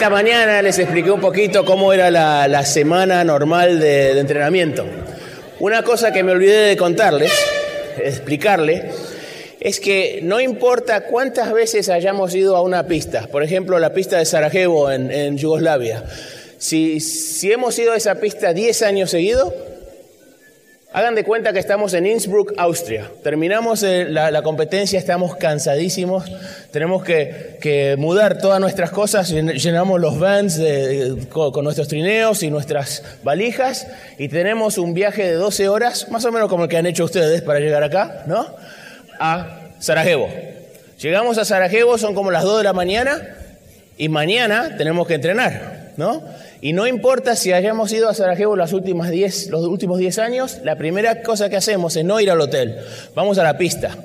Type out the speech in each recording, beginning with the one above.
Esta mañana les expliqué un poquito cómo era la, la semana normal de, de entrenamiento. Una cosa que me olvidé de contarles, explicarle, es que no importa cuántas veces hayamos ido a una pista, por ejemplo la pista de Sarajevo en, en Yugoslavia, si, si hemos ido a esa pista 10 años seguidos, Hagan de cuenta que estamos en Innsbruck, Austria. Terminamos eh, la, competencia, estamos cansadísimos, tenemos que, mudar todas nuestras cosas, llenamos los vans con, con, nuestros trineos y nuestras valijas y tenemos un viaje de 12 horas, más o menos como el que han hecho ustedes para llegar acá, ¿no? A Sarajevo. Llegamos a Sarajevo, son como las 2 de la mañana y mañana tenemos que entrenar, ¿no? Y no importa si hayamos ido a Sarajevo diez, los últimos 10 años, la primera cosa que hacemos es no ir al hotel, vamos a la pista.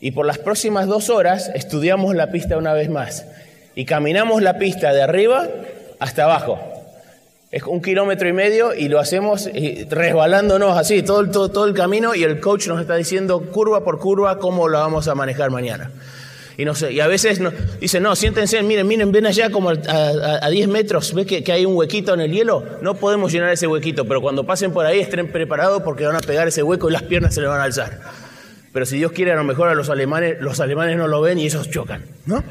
Y por las próximas dos horas estudiamos la pista una vez más. Y caminamos la pista de arriba hasta abajo. Es un kilómetro y medio y lo hacemos resbalándonos así todo, todo, todo el camino y el coach nos está diciendo curva por curva cómo lo vamos a manejar mañana. Y, a veces no, dice, no, siéntense, miren, miren, ven allá como a, a, a 10 metros, ¿ves que, que, hay un huequito en el hielo? No podemos llenar ese huequito, pero cuando pasen por ahí estén preparados porque van a pegar ese hueco y las piernas se le van a alzar. Pero si Dios quiere, a lo mejor a los alemanes, los alemanes no lo ven y ellos chocan, ¿no?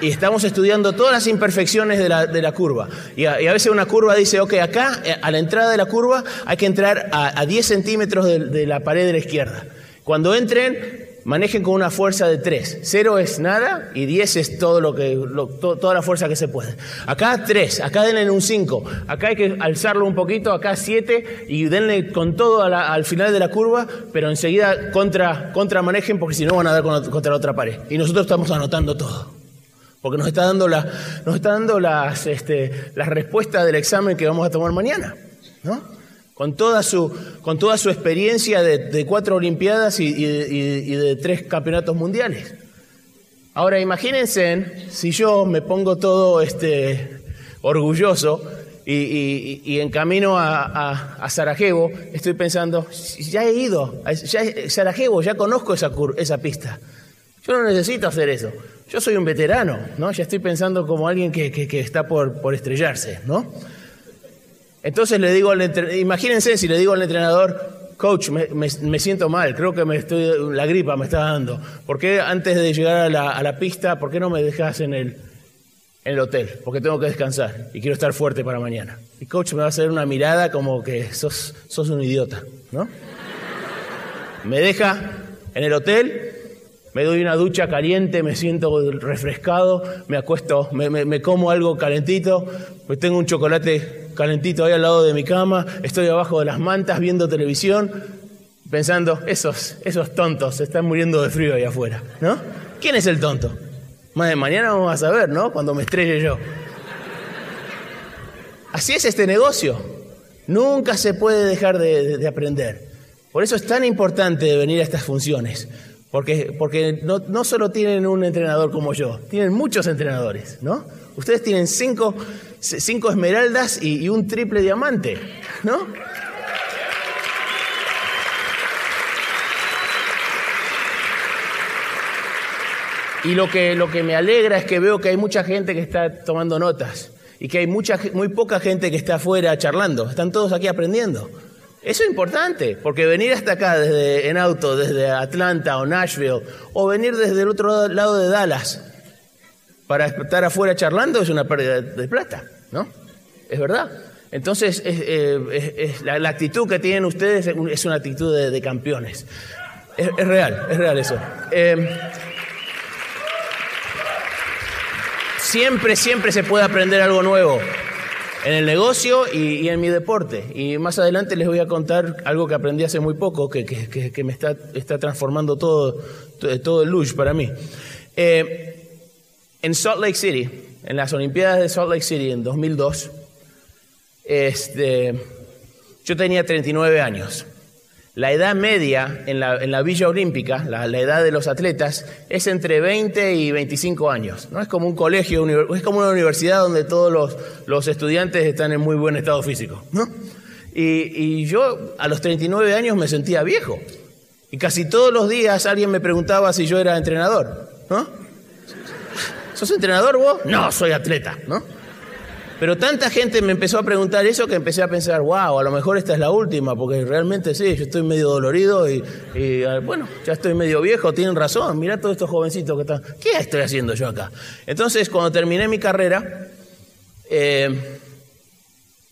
y estamos estudiando todas las imperfecciones de la, de la curva. Y a, y a, veces una curva dice, ok, acá a la entrada de la curva hay que entrar a, a 10 centímetros de, de la pared de la izquierda. Cuando entren, manejen con una fuerza de 3. 0 es nada y 10 es toda la fuerza que se puede. Acá 3, acá denle un 5, acá hay que alzarlo un poquito, acá 7 y denle con todo al final de la curva, pero enseguida contra, contra manejen porque si no van a dar contra la otra pared. Y nosotros estamos anotando todo. Porque nos está dando, la, nos está dando las, este, las respuestas del examen que vamos a tomar mañana. ¿no? Con toda su, con toda su experiencia de, cuatro Olimpiadas y, de tres campeonatos mundiales. Ahora imagínense si yo me pongo todo este, orgulloso y, y en camino a, Sarajevo, estoy pensando, ya he ido, ya, Sarajevo, ya conozco esa, esa pista. Yo no necesito hacer eso. Yo soy un veterano, ¿no? Ya estoy pensando como alguien que, que, que está por, por estrellarse, ¿no? Entonces le digo al entrenador, imagínense si le digo al entrenador, coach, me, me, siento mal, creo que me estoy, la gripa me está dando. ¿Por qué antes de llegar a la, a la pista, por qué no me dejas en el, en el hotel? Porque tengo que descansar y quiero estar fuerte para mañana. Y coach me va a hacer una mirada como que sos, sos un idiota, ¿no? Me deja en el hotel, me doy una ducha caliente, me siento refrescado, me acuesto, me, me como algo calentito, pues tengo un chocolate calentito ahí al lado de mi cama, estoy abajo de las mantas viendo televisión, pensando, esos, esos tontos se están muriendo de frío ahí afuera, ¿no? ¿Quién es el tonto? Mañana vamos a saber, ¿no? Cuando me estrelle yo. Así es este negocio. Nunca se puede dejar de, de, de aprender. Por eso es tan importante venir a estas funciones. Porque, porque no, no, solo tienen un entrenador como yo, tienen muchos entrenadores, ¿no? Ustedes tienen cinco, cinco esmeraldas y, un triple diamante, ¿no? Y lo que, lo que me alegra es que veo que hay mucha gente que está tomando notas y que hay mucha, muy poca gente que está afuera charlando. Están todos aquí aprendiendo. Eso es importante, porque venir hasta acá desde, en auto, desde Atlanta o Nashville, o venir desde el otro lado de Dallas para estar afuera charlando es una pérdida de plata, ¿no? Es verdad. Entonces, es, es, es, la, actitud que tienen ustedes es una actitud de, campeones. Es, real, es real eso. Eh, siempre, siempre se puede aprender algo nuevo en el negocio y, en mi deporte. Y más adelante les voy a contar algo que aprendí hace muy poco, que, que, que me está, está, transformando todo, todo el lush para mí. Eh, en Salt Lake City, en las Olimpiadas de Salt Lake City en 2002, este, yo tenía 39 años. La edad media en la, en la Villa Olímpica, la, la, edad de los atletas, es entre 20 y 25 años. No es como un colegio, es como una universidad donde todos los, los estudiantes están en muy buen estado físico. ¿no? Y, y, yo a los 39 años me sentía viejo. Y casi todos los días alguien me preguntaba si yo era entrenador. ¿no? ¿Sos entrenador vos? No, soy atleta, ¿no? Pero tanta gente me empezó a preguntar eso que empecé a pensar, wow, a lo mejor esta es la última, porque realmente sí, yo estoy medio dolorido y, ah, bueno, ya estoy medio viejo, tienen razón, mirá todos estos jovencitos que están, ¿qué estoy haciendo yo acá? Entonces, cuando terminé mi carrera, eh,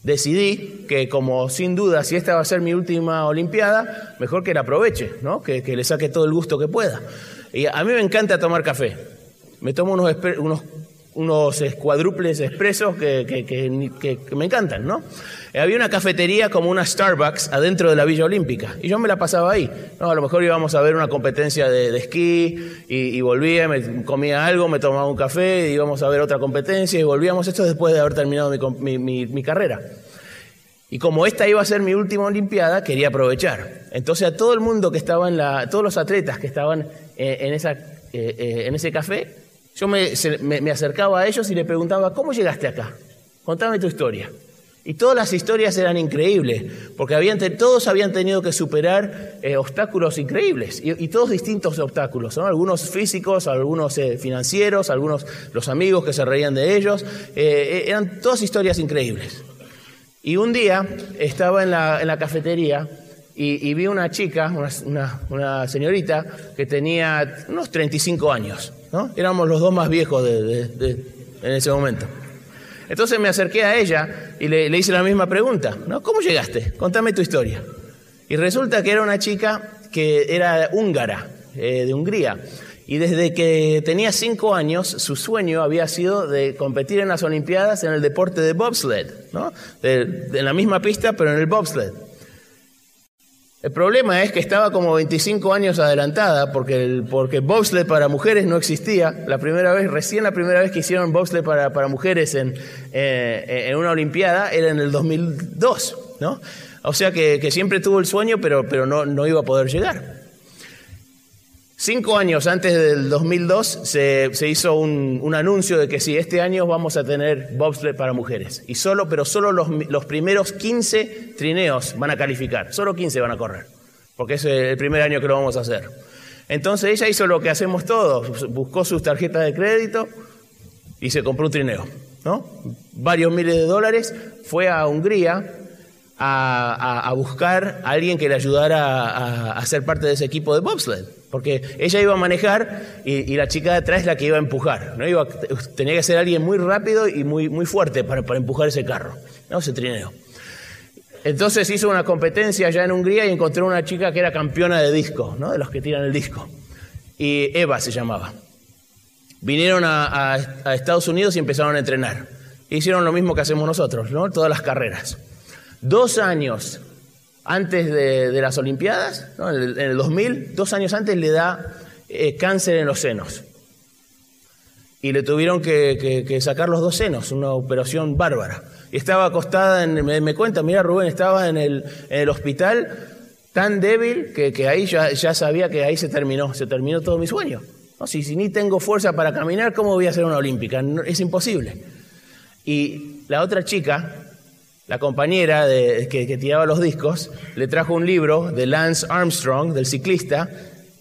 decidí que como sin duda, si esta va a ser mi última Olimpiada, mejor que la aproveche, ¿no? que, que le saque todo el gusto que pueda. Y a mí me encanta tomar café. Me tomo unos, unos unos cuádruples expresos que, que, me encantan, ¿no? Eh, había una cafetería como una Starbucks adentro de la Villa Olímpica y yo me la pasaba ahí. ¿no? A lo mejor íbamos a ver una competencia de, esquí y, volvía, me comía algo, me tomaba un café, y íbamos a ver otra competencia y volvíamos. Esto después de haber terminado mi, carrera. Y como esta iba a ser mi última Olimpiada, quería aprovechar. Entonces a todo el mundo que estaba en la, todos los atletas que estaban eh, en, esa, eh, en ese café, yo me, acercaba a ellos y le preguntaba, ¿cómo llegaste acá? Contame tu historia. Y todas las historias eran increíbles, porque habían, todos habían tenido que superar eh, obstáculos increíbles, y, todos distintos obstáculos, algunos físicos, algunos eh, financieros, algunos los amigos que se reían de ellos, eh, eran todas historias increíbles. Y un día estaba en la, en la cafetería y, vi una chica, una, una señorita, que tenía unos 35 años. Éramos los dos más viejos de, en ese momento. Entonces me acerqué a ella y le, hice la misma pregunta, ¿no? ¿Cómo llegaste? Contame tu historia. Y resulta que era una chica que era húngara, eh, de Hungría. Y desde que tenía cinco años, su sueño había sido de competir en las Olimpiadas en el deporte de bobsled, ¿no? en la misma pista, pero en el bobsled. El problema es que estaba como 25 años adelantada porque el porque bobsled para mujeres no existía. La primera vez, recién la primera vez que hicieron bobsled para, para mujeres en, eh, en una Olimpiada era en el 2002, ¿no? O sea que, que siempre tuvo el sueño, pero, pero no, no iba a poder llegar. Cinco años antes del 2002 se, hizo un, anuncio de que sí, este año vamos a tener bobsled para mujeres. Y solo, pero solo los, primeros 15 trineos van a calificar. Solo 15 van a correr. Porque es el primer año que lo vamos a hacer. Entonces ella hizo lo que hacemos todos. Buscó sus tarjetas de crédito y se compró un trineo. ¿no? Varios miles de dólares. Fue a Hungría a, buscar a alguien que le ayudara a, ser parte de ese equipo de bobsled. Porque ella iba a manejar y, la chica de atrás es la que iba a empujar. tenía que ser alguien muy rápido y muy, fuerte para, empujar ese carro, ¿no? ese trineo. Entonces hizo una competencia allá en Hungría y encontró una chica que era campeona de disco, ¿no? de los que tiran el disco. Y Eva se llamaba. Vinieron a, Estados Unidos y empezaron a entrenar. Hicieron lo mismo que hacemos nosotros, ¿no? todas las carreras. Dos años antes de, las Olimpiadas, en, el, 2000, dos años antes le da eh, cáncer en los senos. Y le tuvieron que, sacar los dos senos, una operación bárbara. Y estaba acostada, en, me, cuenta, mira Rubén, estaba en el, hospital tan débil que, ahí ya, sabía que ahí se terminó, se terminó todo mi sueño. ¿No? Si, ni tengo fuerza para caminar, ¿cómo voy a hacer una olímpica? es imposible. Y la otra chica, la compañera de, que, tiraba los discos le trajo un libro de Lance Armstrong, del ciclista,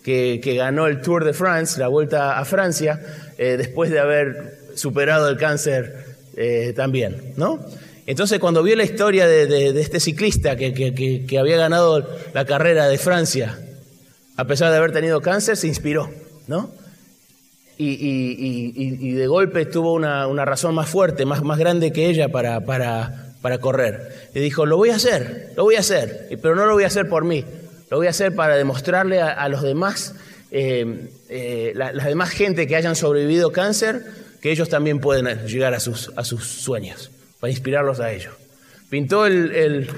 que, ganó el Tour de France, la vuelta a Francia, eh, después de haber superado el cáncer eh, también, ¿no? Entonces, cuando vio la historia de, este ciclista que, había ganado la carrera de Francia, a pesar de haber tenido cáncer, se inspiró, ¿no? Y, de golpe tuvo una, razón más fuerte, más, grande que ella para para correr. Y dijo, lo voy a hacer, lo voy a hacer, pero no lo voy a hacer por mí, lo voy a hacer para demostrarle a, los demás, eh, eh, la, demás gente que hayan sobrevivido cáncer, que ellos también pueden llegar a sus, a sus sueños, para inspirarlos a ellos. Pintó el,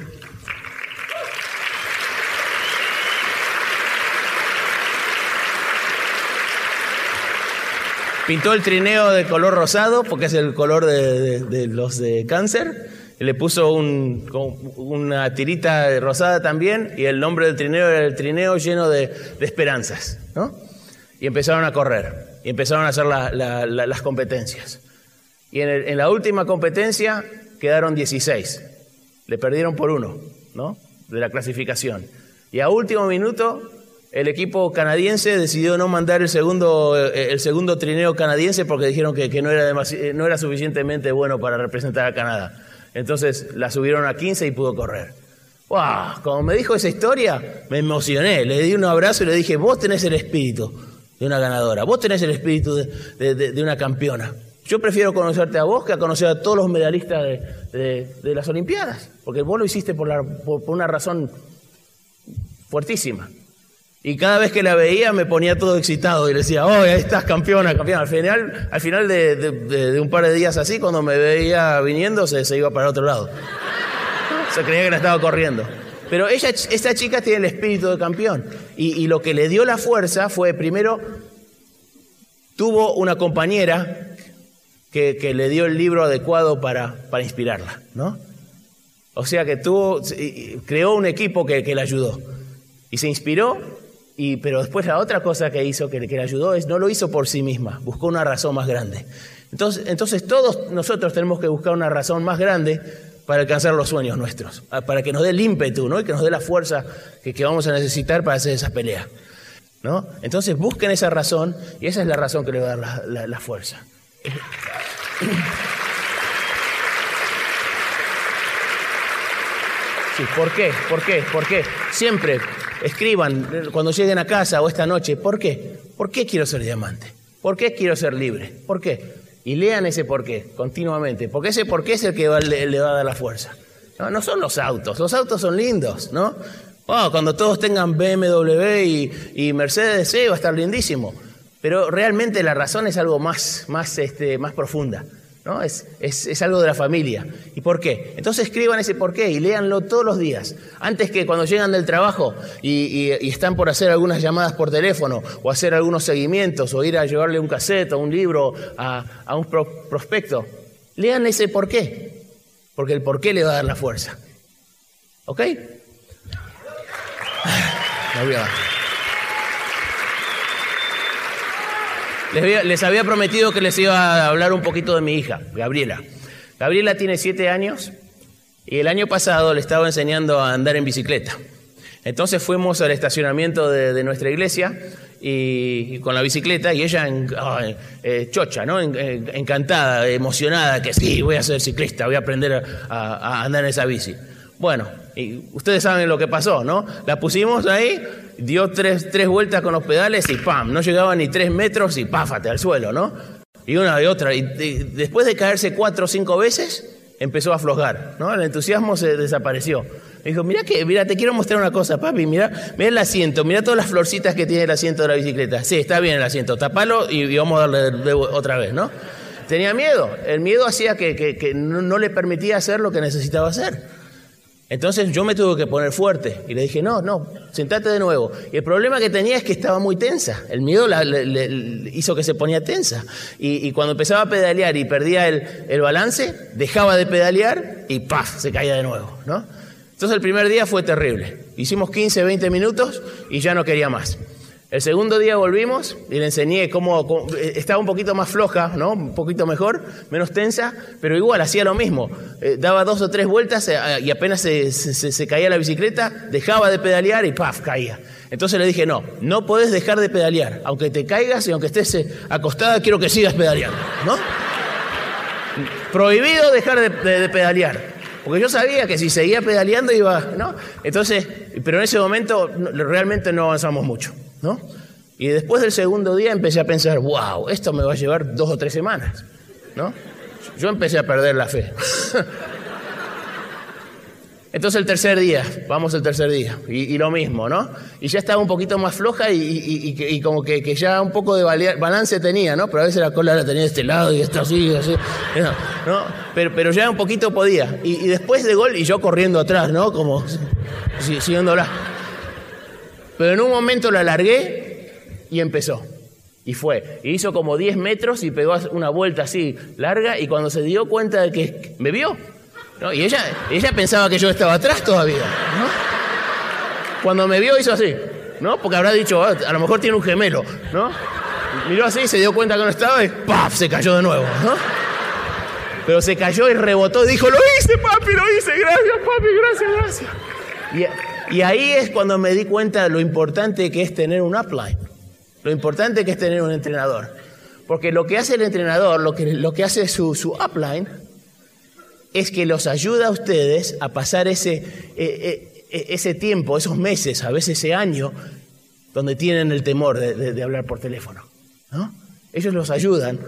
Pintó el trineo de color rosado, porque es el color de los de cáncer, le puso una tirita rosada también y el nombre del trineo era el trineo lleno de, esperanzas. ¿no? Y empezaron a correr y empezaron a hacer las competencias. Y en, la última competencia quedaron 16. Le perdieron por uno ¿no? de la clasificación. Y a último minuto el equipo canadiense decidió no mandar el segundo, eh, el segundo trineo canadiense porque dijeron que, que no, era no era suficientemente bueno para representar a Canadá. Entonces la subieron a 15 y pudo correr. ¡Wow! Como me dijo esa historia, me emocioné. Le di un abrazo y le dije, vos tenés el espíritu de una ganadora, vos tenés el espíritu de, una campeona. Yo prefiero conocerte a vos que a conocer a todos los medalistas de, las Olimpiadas, porque vos lo hiciste por, por una razón fuertísima. Y cada vez que la veía me ponía todo excitado y le decía, oh, ahí estás campeona, campeona. Al final, al final de, un par de días así, cuando me veía viniendo, se, iba para otro lado. Se creía que la estaba corriendo. Pero ella, esta chica tiene el espíritu de campeón. Y, lo que le dio la fuerza fue, primero, tuvo una compañera que, le dio el libro adecuado para, inspirarla, ¿no? O sea que tuvo, creó un equipo que la ayudó. Y se inspiró y, pero después la otra cosa que hizo, que, le ayudó, es no lo hizo por sí misma, buscó una razón más grande. Entonces, entonces todos nosotros tenemos que buscar una razón más grande para alcanzar los sueños nuestros, ah, para que nos dé el ímpetu ¿no? y que nos dé la fuerza que, vamos a necesitar para hacer esa pelea. ¿no? Entonces busquen esa razón y esa es la razón que le va a dar la, la fuerza. Sí, ¿por qué? ¿Por qué? ¿Por qué? Siempre escriban cuando lleguen a casa o esta noche, ¿por qué? ¿Por qué quiero ser diamante? ¿Por qué quiero ser libre? ¿Por qué? Y lean ese por qué continuamente, porque ese por qué es el que le, va a dar la fuerza. No, son los autos, los autos son lindos, ¿no? Oh, cuando todos tengan BMW y, Mercedes C va a estar lindísimo. Pero realmente la razón es algo más, más, este, más profunda. ¿No? Es, es, algo de la familia. ¿Y por qué? Entonces escriban ese por qué y léanlo todos los días. Antes que cuando llegan del trabajo y, están por hacer algunas llamadas por teléfono o hacer algunos seguimientos o ir a llevarle un cassette o un libro a, un prospecto, lean ese por qué. Porque el por qué le va a dar la fuerza. ¿Ok? Les había, prometido que les iba a hablar un poquito de mi hija, Gabriela. Gabriela tiene siete años y el año pasado le estaba enseñando a andar en bicicleta. Entonces fuimos al estacionamiento de, nuestra iglesia y, con la bicicleta y ella eh, chocha, ¿no? encantada, emocionada, que sí, voy a ser ciclista, voy a aprender a andar en esa bici. Bueno, y ustedes saben lo que pasó, ¿no? La pusimos ahí, dio tres, tres vueltas con los pedales y ¡pam! No llegaba ni tres metros y ¡páfate! al suelo, ¿no? Y una y otra. Y, después de caerse cuatro o cinco veces, empezó a aflojar, ¿no? El entusiasmo se desapareció. Me dijo, mira que, mira, te quiero mostrar una cosa, papi, mira, mira el asiento, mira todas las florcitas que tiene el asiento de la bicicleta. Sí, está bien el asiento, tapalo y, vamos a darle otra vez, ¿no? Tenía miedo, el miedo hacía que, no le permitía hacer lo que necesitaba hacer. Entonces yo me tuve que poner fuerte y le dije, no, no, sentate de nuevo. Y el problema que tenía es que estaba muy tensa. El miedo le, hizo que se ponía tensa. Y, cuando empezaba a pedalear y perdía el, balance, dejaba de pedalear y ¡paf! se caía de nuevo. ¿no? Entonces el primer día fue terrible. Hicimos 15, 20 minutos y ya no quería más. El segundo día volvimos y le enseñé cómo, eh, estaba un poquito más floja, ¿no? Un poquito mejor, menos tensa, pero igual hacía lo mismo. Eh, daba dos o tres vueltas eh, y apenas se, caía la bicicleta, dejaba de pedalear y ¡paf! caía. Entonces le dije, no, no podés dejar de pedalear. Aunque te caigas y aunque estés acostada, quiero que sigas pedaleando, ¿no? Prohibido dejar de, pedalear. Porque yo sabía que si seguía pedaleando iba, ¿no? Entonces, pero en ese momento realmente no avanzamos mucho. Y después del segundo día empecé a pensar, wow, esto me va a llevar dos o tres semanas, ¿no? Yo empecé a perder la fe. Entonces el tercer día, vamos el tercer día, y, lo mismo, ¿no? Y ya estaba un poquito más floja y, como que, ya un poco de balance tenía, ¿no? Pero a veces la cola la tenía de este lado y esta así, así, ¿no? Pero, pero ya un poquito podía. Y, después de gol, y yo corriendo atrás, ¿no? Como siguiéndola. Pero en un momento la alargué y empezó. Y fue. Y hizo como 10 metros y pegó una vuelta así larga y cuando se dio cuenta de que me vio. Y ella, ella pensaba que yo estaba atrás todavía. Cuando me vio hizo así. ¿no? Porque habrá dicho, ah, a lo mejor tiene un gemelo. ¿no? Miró así, se dio cuenta que no estaba y ¡paf! se cayó de nuevo. Pero se cayó y rebotó y dijo, lo hice, papi, lo hice, gracias, papi, gracias, gracias. Y ahí es cuando me di cuenta de lo importante que es tener un upline, lo importante que es tener un entrenador. Porque lo que hace el entrenador, lo que, lo que hace su, su upline, es que los ayuda a ustedes a pasar ese, eh, eh, eh, ese tiempo, esos meses, a veces ese año, donde tienen el temor de, hablar por teléfono. ¿no? Ellos los ayudan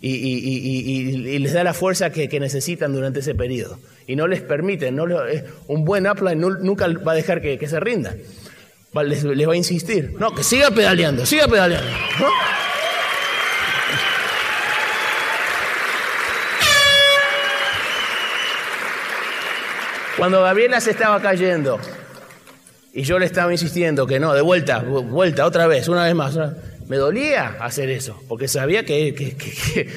y, les da la fuerza que, necesitan durante ese periodo. Y no les permiten, no un buen upline nunca va a dejar que, se rindan. Les, les, va a insistir. No, que siga pedaleando, siga pedaleando. ¿no? Cuando Gabriela se estaba cayendo y yo le estaba insistiendo que no, de vuelta, vuelta, otra vez, una vez más, me dolía hacer eso, porque sabía que,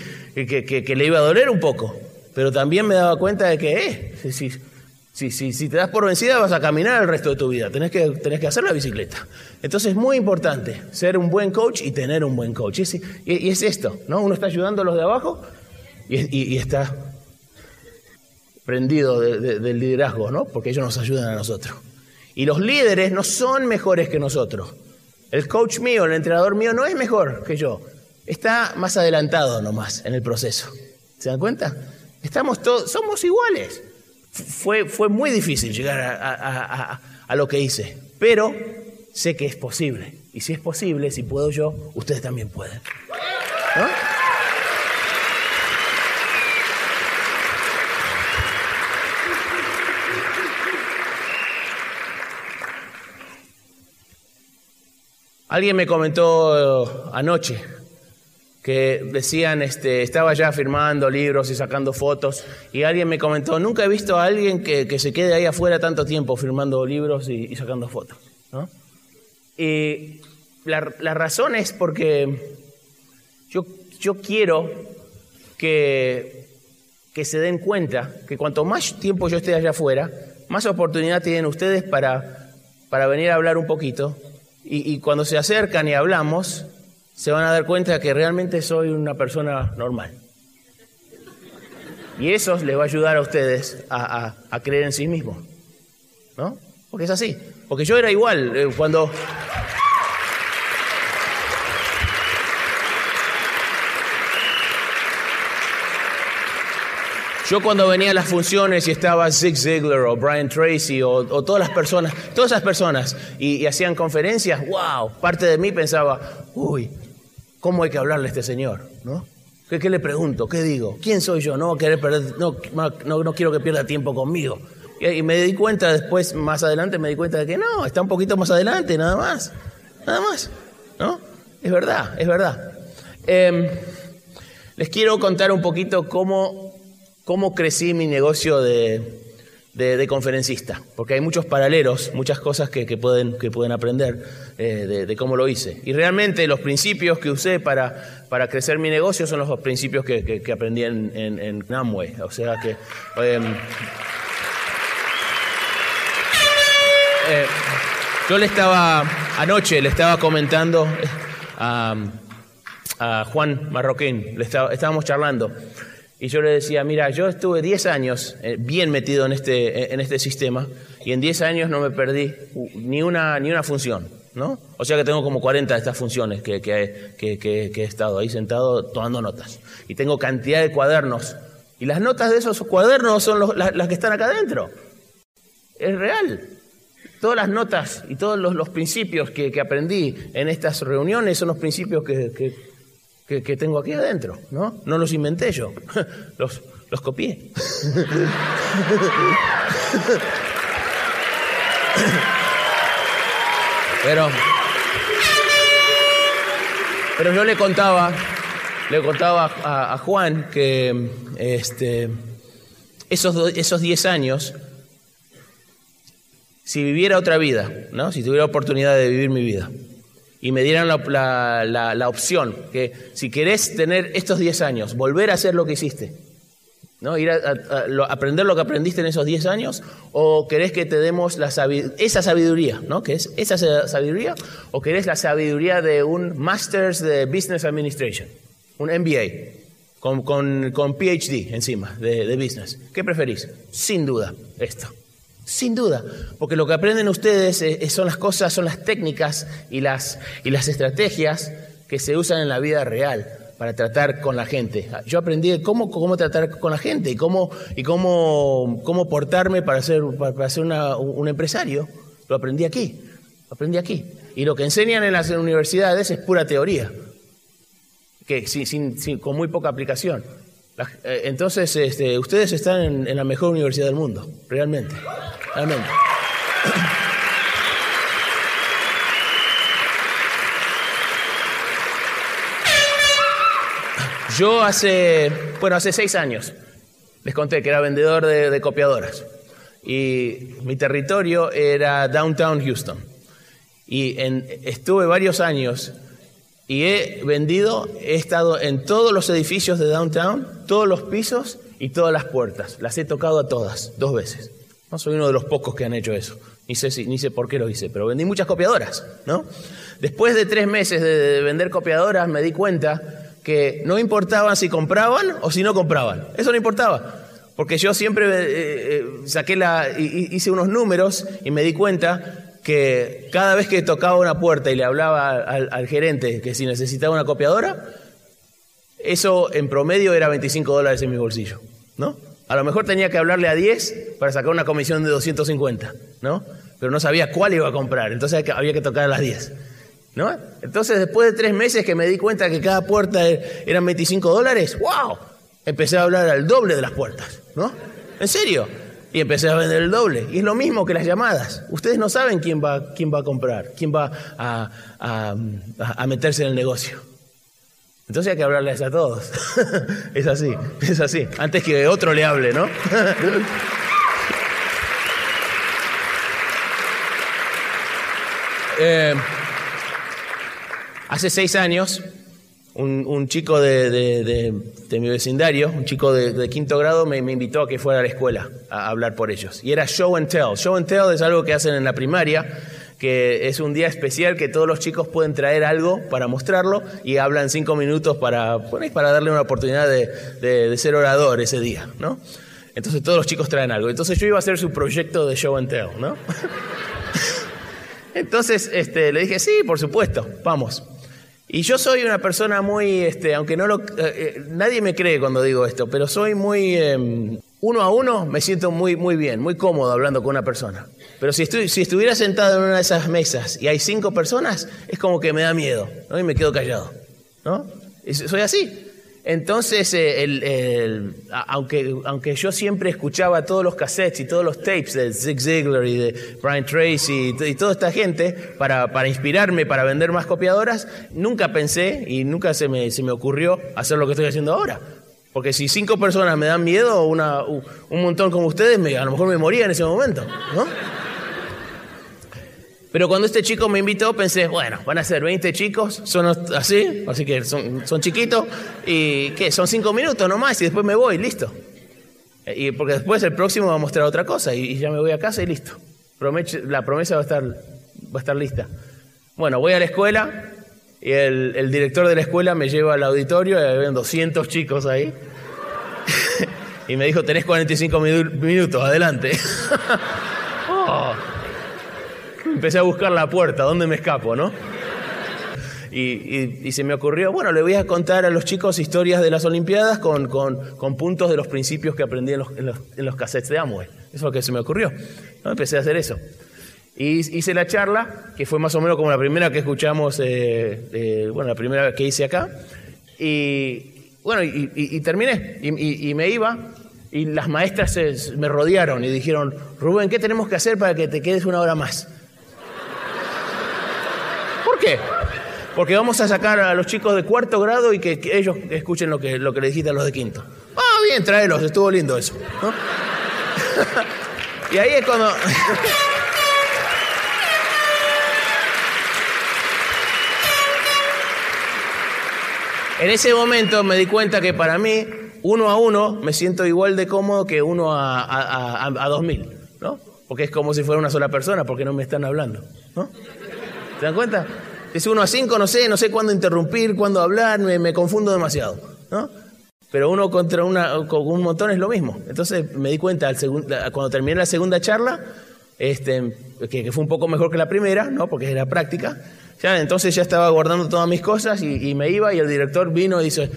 le iba a doler un poco, pero también me daba cuenta de que, eh, si, si, si, si, te das por vencida vas a caminar el resto de tu vida, tenés que, que hacer la bicicleta. Entonces es muy importante ser un buen coach y tener un buen coach. Y es, esto, ¿no? Uno está ayudando a los de abajo y, y está prendido del liderazgo, ¿no? Porque ellos nos ayudan a nosotros. Y los líderes no son mejores que nosotros. El coach mío, el entrenador mío no es mejor que yo. Está más adelantado nomás en el proceso. ¿Se dan cuenta? Estamos todos, somos iguales. Fue, fue muy difícil llegar a, a lo que hice, pero sé que es posible. Y si es posible, si puedo yo, ustedes también pueden. Alguien me comentó eh, anoche que decían, este, estaba ya firmando libros y sacando fotos, y alguien me comentó, nunca he visto a alguien que, se quede ahí afuera tanto tiempo firmando libros y, sacando fotos. Y la, razón es porque yo, yo quiero que, que se den cuenta que cuanto más tiempo yo esté allá afuera, más oportunidad tienen ustedes para, para venir a hablar un poquito y, cuando se acercan y hablamos, se van a dar cuenta que realmente soy una persona normal. Y eso les va a ayudar a ustedes a, creer en sí mismos. ¿No? Porque es así. Porque yo era igual. Eh, cuando, Yo cuando venía a las funciones y estaba Zig Ziglar o Brian Tracy o, todas las personas, todas esas personas y, hacían conferencias, wow, parte de mí pensaba, uy, ¿cómo hay que hablarle a este señor? ¿No? ¿Qué, le pregunto? ¿Qué digo? ¿Quién soy yo? No, querer perder, no, no, quiero que pierda tiempo conmigo. Y, me di cuenta después, más adelante, me di cuenta de que no, está un poquito más adelante, nada más. Nada más. ¿No? Es verdad, es verdad. Em, les quiero contar un poquito cómo cómo crecí mi negocio de, conferencista, porque hay muchos paralelos, muchas cosas que, pueden, que pueden aprender eh, de, cómo lo hice. Y realmente los principios que usé para, para crecer mi negocio son los principios que, aprendí en, en, Namway. O sea que... Em, eh, yo le estaba, anoche le estaba comentando a, a Juan Marroquín, le estábamos charlando. Y yo le decía, mira, yo estuve 10 años eh, bien metido en este, en este sistema y en 10 años no me perdí ni una, ni una función, ¿no? O sea que tengo como 40 de estas funciones que, que, que, he estado ahí sentado tomando notas. Y tengo cantidad de cuadernos. Y las notas de esos cuadernos son las, que están acá adentro. Es real. Todas las notas y todos los, los principios que, aprendí en estas reuniones son los principios que, que, tengo aquí adentro, ¿no? No los inventé yo, los, los copié. Pero, pero yo le contaba, le contaba a, Juan que este, esos, esos 10 años, si viviera otra vida, ¿no? si tuviera oportunidad de vivir mi vida, y me dieran la, opción que si querés tener estos 10 años, volver a hacer lo que hiciste, ¿no? ir a, aprender lo que aprendiste en esos 10 años, o querés que te demos la esa sabiduría, ¿no? que es esa sabiduría, o querés la sabiduría de un Masters de Business Administration, un MBA. Con, con, PhD encima de, de business. ¿Qué preferís? Sin duda, esto. Sin duda, porque lo que aprenden ustedes son las cosas, son las técnicas y las, y las estrategias que se usan en la vida real para tratar con la gente. Yo aprendí cómo, cómo tratar con la gente y cómo, y cómo, cómo portarme para ser, para ser un empresario. Lo aprendí aquí, lo aprendí aquí. Y lo que enseñan en las universidades es pura teoría, que sin, con muy poca aplicación. Eh, entonces, este, ustedes están en, la mejor universidad del mundo, realmente. Yo hace, bueno, hace seis años les conté que era vendedor de, copiadoras y mi territorio era Downtown Houston. Y estuve varios años y he vendido, he estado en todos los edificios de Downtown, todos los pisos y todas las puertas. Las he tocado a todas, dos veces. No soy uno de los pocos que han hecho eso. Ni sé, ni sé por qué lo hice, pero vendí muchas copiadoras, ¿no? Después de tres meses de vender copiadoras me di cuenta que no importaba si compraban o si no compraban. Eso no importaba. Porque yo siempre eh, eh, saqué la, hice unos números y me di cuenta que cada vez que tocaba una puerta y le hablaba al, gerente que si necesitaba una copiadora, eso en promedio era 25 dólares en mi bolsillo, ¿no? A lo mejor tenía que hablarle a 10 para sacar una comisión de 250, ¿no? Pero no sabía cuál iba a comprar, entonces había que tocar a las 10. ¿No? Entonces, después de tres meses que me di cuenta que cada puerta e-, eran 25 dólares, ¡wow! Empecé a hablar al doble de las puertas, ¿no? ¿En serio? Y empecé a vender el doble. Y es lo mismo que las llamadas. Ustedes no saben quién va, quién va a comprar, quién va a, meterse en el negocio. Entonces hay que hablarles a todos. es así, es así. Antes que otro le hable, ¿no? eh, Hace seis años, un, chico de, mi vecindario, un chico de, quinto grado, me, invitó a que fuera a la escuela a hablar por ellos. Y era show and tell. Show and tell es algo que hacen en la primaria, que es un día especial que todos los chicos pueden traer algo para mostrarlo y hablan cinco minutos para, para darle una oportunidad de, ser orador ese día, ¿no? Entonces todos los chicos traen algo. Entonces yo iba a hacer su proyecto de show and tell, ¿no? Entonces este, le dije, sí, por supuesto, vamos. Y yo soy una persona muy, este, aunque no lo, eh, eh, nadie me cree cuando digo esto, pero soy muy, em, uno a uno me siento muy, muy bien, muy cómodo hablando con una persona. Pero si, estoy, si estuviera sentado en una de esas mesas y hay cinco personas, es como que me da miedo, ¿no? Y me quedo callado, ¿no? soy así. Entonces, eh, aunque, aunque yo siempre escuchaba todos los cassettes y todos los tapes de Zig Ziglar y de Brian Tracy y, toda esta gente para, para, inspirarme, para vender más copiadoras, nunca pensé y nunca se me, se me ocurrió hacer lo que estoy haciendo ahora. Porque si cinco personas me dan miedo, una, un montón como ustedes, me, a lo mejor me moría en ese momento, ¿no? Pero cuando este chico me invitó, pensé, bueno, van a ser 20 chicos, son así, así que son, son chiquitos, y ¿qué? Son 5 minutos nomás, y después me voy, listo. Y porque después el próximo va a mostrar otra cosa, y, ya me voy a casa y listo. la promesa va a, estar, va a estar lista. Bueno, voy a la escuela, y el, director de la escuela me lleva al auditorio, y había 200 chicos ahí. y me dijo, tenés 45 minutos, adelante. oh empecé a buscar la puerta, ¿dónde me escapo, no? Y, se me ocurrió, bueno, le voy a contar a los chicos historias de las Olimpiadas con, puntos de los principios que aprendí en los, cassettes de Amway. Eso es lo que se me ocurrió. ¿no? Empecé a hacer eso. Y hice la charla, que fue más o menos como la primera que escuchamos, eh, bueno, la primera que hice acá. Y bueno, y, terminé. Y, me iba. Y las maestras me rodearon y dijeron, Rubén, ¿qué tenemos que hacer para que te quedes una hora más? ¿Por qué? Porque vamos a sacar a los chicos de cuarto grado y que, ellos escuchen lo que, lo que le dijiste a los de quinto. Ah, bien, tráelos, estuvo lindo eso. y ahí es cuando... en ese momento me di cuenta que para mí, uno a uno, me siento igual de cómodo que uno a, a, dos mil, ¿no? Porque es como si fuera una sola persona, porque no me están hablando, ¿no? ¿Se dan cuenta? Es uno a cinco, no sé, no sé cuándo interrumpir, cuándo hablar, me, confundo demasiado. ¿no? pero uno contra una, con un montón es lo mismo. Entonces me di cuenta al cuando terminé la segunda charla, este, que, fue un poco mejor que la primera, ¿no? porque era práctica. Ya, entonces ya estaba guardando todas mis cosas y, y me iba y el director vino y dice,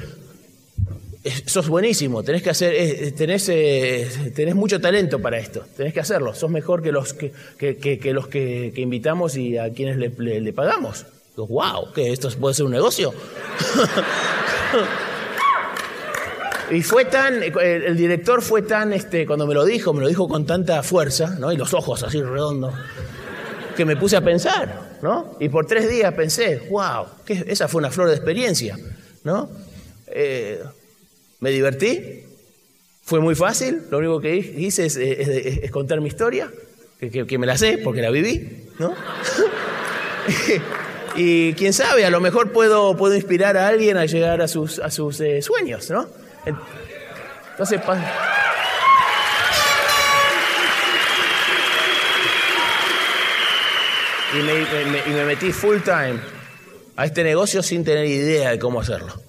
sos buenísimo, tenés que hacer, eh, tenés, eh, tenés mucho talento para esto, tenés que hacerlo, sos mejor que los que, que, los que, invitamos y a quienes le, pagamos. wow, que esto puede ser un negocio. y fue tan, el, director fue tan, este, cuando me lo dijo, me lo dijo con tanta fuerza, ¿no? Y los ojos así redondos, que me puse a pensar, ¿no? Y por tres días pensé, wow, que esa fue una flor de experiencia, ¿no? Eh, me divertí, fue muy fácil, lo único que hice es, contar mi historia, que, me la sé porque la viví, ¿no? y quién sabe, a lo mejor puedo, puedo inspirar a alguien a llegar a sus, a sus eh, sueños, ¿no? Entonces, y me, y me metí full time a este negocio sin tener idea de cómo hacerlo.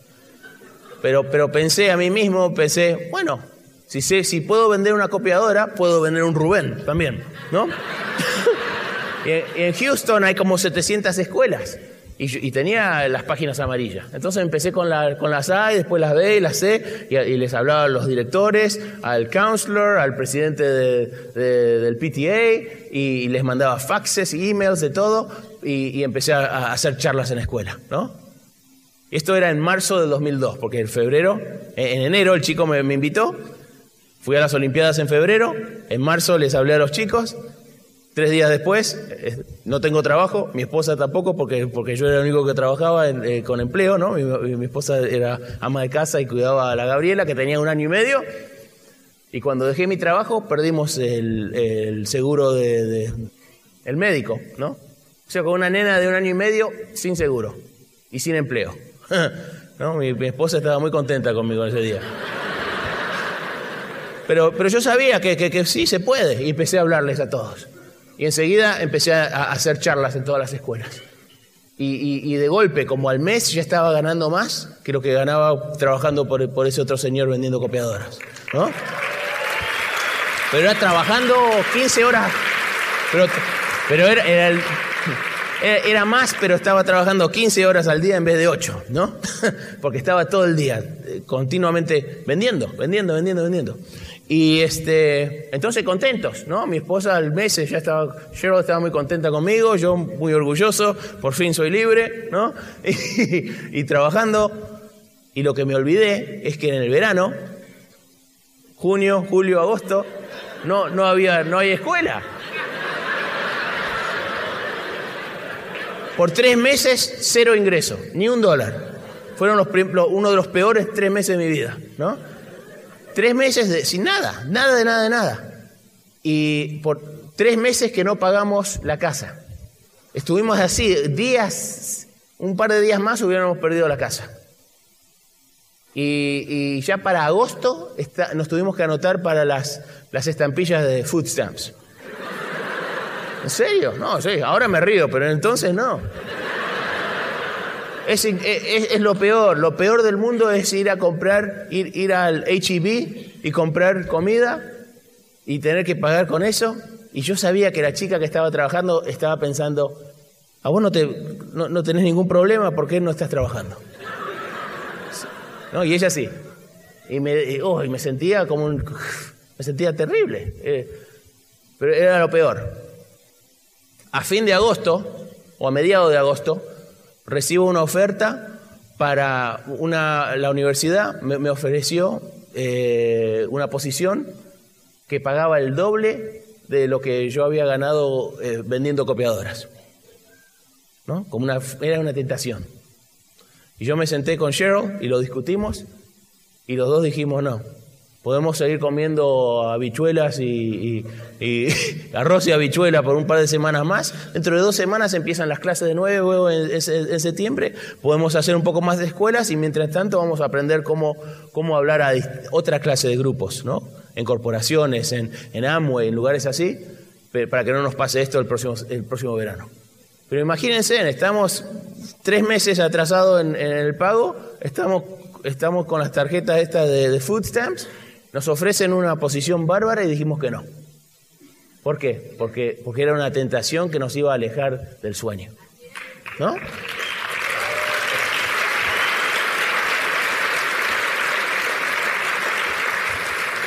Pero, pero pensé a mí mismo, pensé, bueno, si, sé, si puedo vender una copiadora, puedo vender un Rubén también, ¿no? y en Houston hay como 700 escuelas. Y, tenía las páginas amarillas. Entonces empecé con, la, con las A y después las B y las C y, les hablaba a los directores, al counselor, al presidente del PTA y, les mandaba faxes, emails, de todo y, empecé a, a, hacer charlas en la escuela, ¿no? Esto era en marzo del 2002, porque en febrero, en enero el chico me, invitó, fui a las Olimpiadas en febrero, en marzo les hablé a los chicos, tres días después eh, no tengo trabajo, mi esposa tampoco, porque, porque yo era el único que trabajaba eh, con empleo, ¿no? Mi, esposa era ama de casa y cuidaba a la Gabriela, que tenía un año y medio, y cuando dejé mi trabajo perdimos el, seguro de, el médico, ¿no? O sea, con una nena de un año y medio sin seguro y sin empleo. Mi, esposa estaba muy contenta conmigo ese día. Pero, pero yo sabía que, que, sí se puede y empecé a hablarles a todos. Y enseguida empecé a, hacer charlas en todas las escuelas. Y, y, de golpe, como al mes, ya estaba ganando más que lo que ganaba trabajando por, por ese otro señor vendiendo copiadoras. ¿no? Pero era trabajando 15 horas. Pero, pero era, era el, era más, pero estaba trabajando 15 horas al día en vez de 8, ¿no? Porque estaba todo el día eh, continuamente vendiendo, vendiendo, vendiendo, vendiendo. Y este, entonces contentos, ¿no? Mi esposa al mes ya estaba, Cheryl estaba muy contenta conmigo, yo muy orgulloso, por fin soy libre, ¿no? Y, y trabajando. Y lo que me olvidé es que en el verano, junio, julio, agosto, no, no había, no hay escuela. Por tres meses, cero ingreso, ni un dólar. Fueron los, uno de los peores tres meses de mi vida, ¿no? Tres meses sin nada, nada de nada de nada. Y por tres meses que no pagamos la casa. Estuvimos así, días, un par de días más hubiéramos perdido la casa. Y, ya para agosto nos tuvimos que anotar para las, las estampillas de food stamps. ¿En serio? No, sí, ahora me río, pero entonces no. Es, es, lo peor, lo peor del mundo es ir a comprar, ir, ir al HEB y comprar comida y tener que pagar con eso. Y yo sabía que la chica que estaba trabajando estaba pensando, a vos no, te, no, tenés ningún problema, ¿por qué no estás trabajando? ¿No? Y ella sí. Y me, oh, me sentía como un... Me sentía terrible. Eh, pero era lo peor a fin de agosto o a mediados de agosto recibo una oferta para una, la universidad, me, ofreció eh, una posición que pagaba el doble de lo que yo había ganado eh, vendiendo copiadoras. ¿No? Como una, era una tentación. Y yo me senté con Cheryl y lo discutimos y los dos dijimos no, Podemos seguir comiendo habichuelas y, arroz y habichuela por un par de semanas más. Dentro de dos semanas empiezan las clases de nuevo en, septiembre. Podemos hacer un poco más de escuelas y mientras tanto vamos a aprender cómo, cómo hablar a otra clase de grupos, ¿no? En corporaciones, en, en Amway, en lugares así, para que no nos pase esto el próximo, el próximo verano. Pero imagínense, estamos tres meses atrasados en, en el pago estamos, estamos con las tarjetas estas de, de food stamps, nos ofrecen una posición bárbara y dijimos que no. ¿Por qué? Porque, porque era una tentación que nos iba a alejar del sueño. ¿No?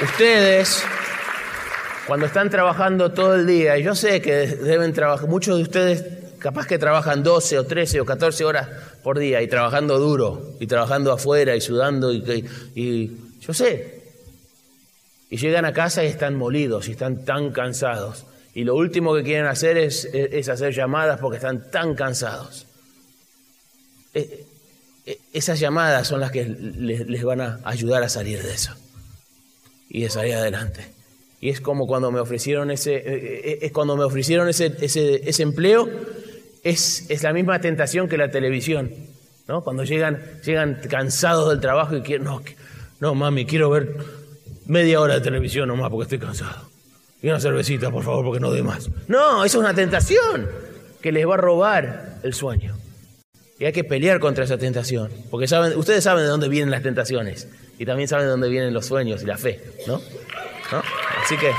Ustedes, cuando están trabajando todo el día, y yo sé que deben trabajar, muchos de ustedes capaz que trabajan 12 o 13 o 14 horas por día y trabajando duro, y trabajando afuera y sudando, y, y yo sé, y llegan a casa y están molidos y están tan cansados. Y lo último que quieren hacer es, hacer llamadas porque están tan cansados. Eh, eh, esas llamadas son las que les, van a ayudar a salir de eso y de salir adelante. Y es como cuando me ofrecieron ese, es cuando me ofrecieron ese, ese, ese empleo, es, es, la misma tentación que la televisión. ¿no? Cuando llegan, llegan cansados del trabajo y quieren, no, no, mami, quiero ver media hora de televisión nomás porque estoy cansado. Y una cervecita, por favor, porque no doy más. No, eso es una tentación que les va a robar el sueño. Y hay que pelear contra esa tentación. Porque saben, ustedes saben de dónde vienen las tentaciones. Y también saben de dónde vienen los sueños y la fe. ¿No? ¿No? Así que.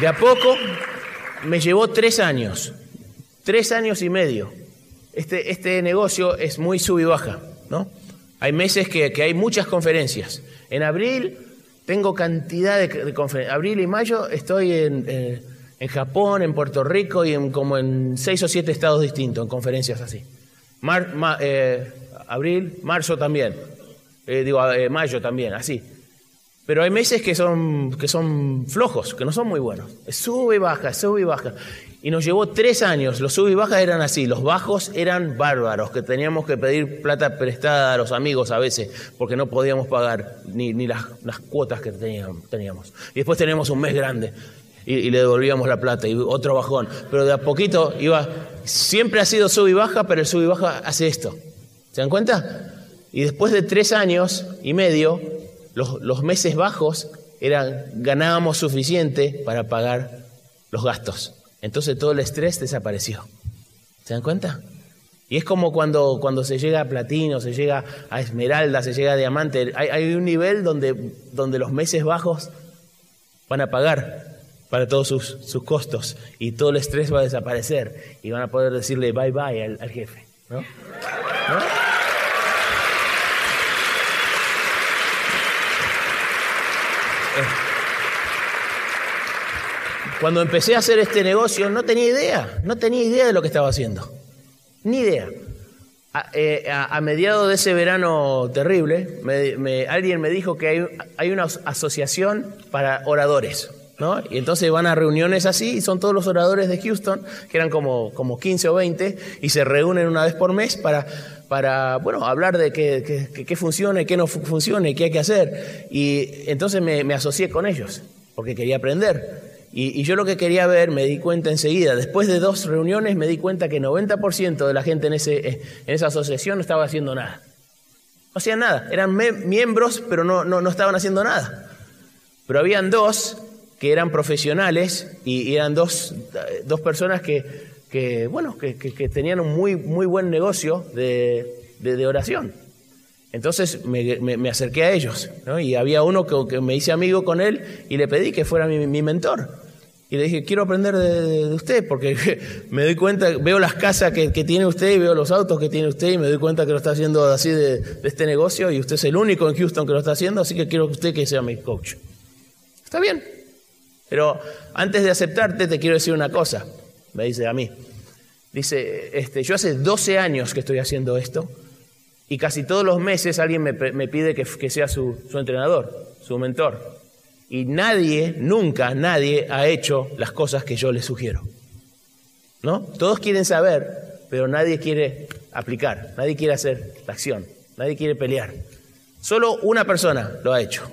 De a poco me llevó tres años. Tres años y medio este, este negocio es muy sub y baja, ¿no? Hay meses que, que hay muchas conferencias. En abril tengo cantidad de, de conferencias. Abril y mayo estoy en, en Japón, en Puerto Rico y en, como en seis o siete estados distintos, en conferencias así. Mar, ma, eh, abril, marzo también. Eh, digo, eh, mayo también, así. Pero hay meses que son, que son flojos, que no son muy buenos. Sube y baja, sube y baja. Y nos llevó tres años. Los sub y bajas eran así. Los bajos eran bárbaros, que teníamos que pedir plata prestada a los amigos a veces, porque no podíamos pagar ni, las, cuotas que teníamos. Y después teníamos un mes grande y, y, le devolvíamos la plata y otro bajón. Pero de a poquito iba. Siempre ha sido sub y baja, pero el sub y baja hace esto. ¿Se dan cuenta? Y después de tres años y medio, los, los meses bajos eran, ganábamos suficiente para pagar los gastos. Entonces todo el estrés desapareció. ¿Se dan cuenta? Y es como cuando, cuando se llega a platino, se llega a esmeralda, se llega a diamante. Hay, un nivel donde, donde los meses bajos van a pagar para todos sus, sus, costos y todo el estrés va a desaparecer y van a poder decirle bye bye al, al jefe. ¿no? ¿No? Cuando empecé a hacer este negocio no tenía idea, no tenía idea de lo que estaba haciendo. Ni idea. A, eh, a, a mediados de ese verano terrible, me, me, alguien me dijo que hay, hay, una asociación para oradores. ¿no? Y entonces van a reuniones así y son todos los oradores de Houston, que eran como, como 15 o 20, y se reúnen una vez por mes para, para bueno, hablar de qué, qué, qué funciona qué no funciona qué hay que hacer. Y entonces me, me asocié con ellos, porque quería aprender. Y, yo lo que quería ver, me di cuenta enseguida, después de dos reuniones me di cuenta que 90% de la gente en, ese, en esa asociación no estaba haciendo nada. No hacían nada, eran miembros, pero no, no, estaban haciendo nada. Pero habían dos que eran profesionales y, eran dos, dos personas que, que bueno, que, que, tenían un muy, muy buen negocio de, de, oración. Entonces me, acerqué a ellos. Y había uno que, me hice amigo con él y le pedí que fuera mi mentor. Y le dije, quiero aprender de, de, usted, porque me doy cuenta, veo las casas que, tiene usted y veo los autos que tiene usted y me doy cuenta que lo está haciendo así de, de, este negocio y usted es el único en Houston que lo está haciendo, así que quiero que usted que sea mi coach. Está bien. Pero antes de aceptarte te quiero decir una cosa, me dice a mí. Dice, este, yo hace 12 años que estoy haciendo esto y casi todos los meses alguien me, me pide que, que sea su, su entrenador, su mentor. Y nadie, nunca nadie ha hecho las cosas que yo les sugiero. ¿No? Todos quieren saber, pero nadie quiere aplicar, nadie quiere hacer la acción, nadie quiere pelear. Solo una persona lo ha hecho.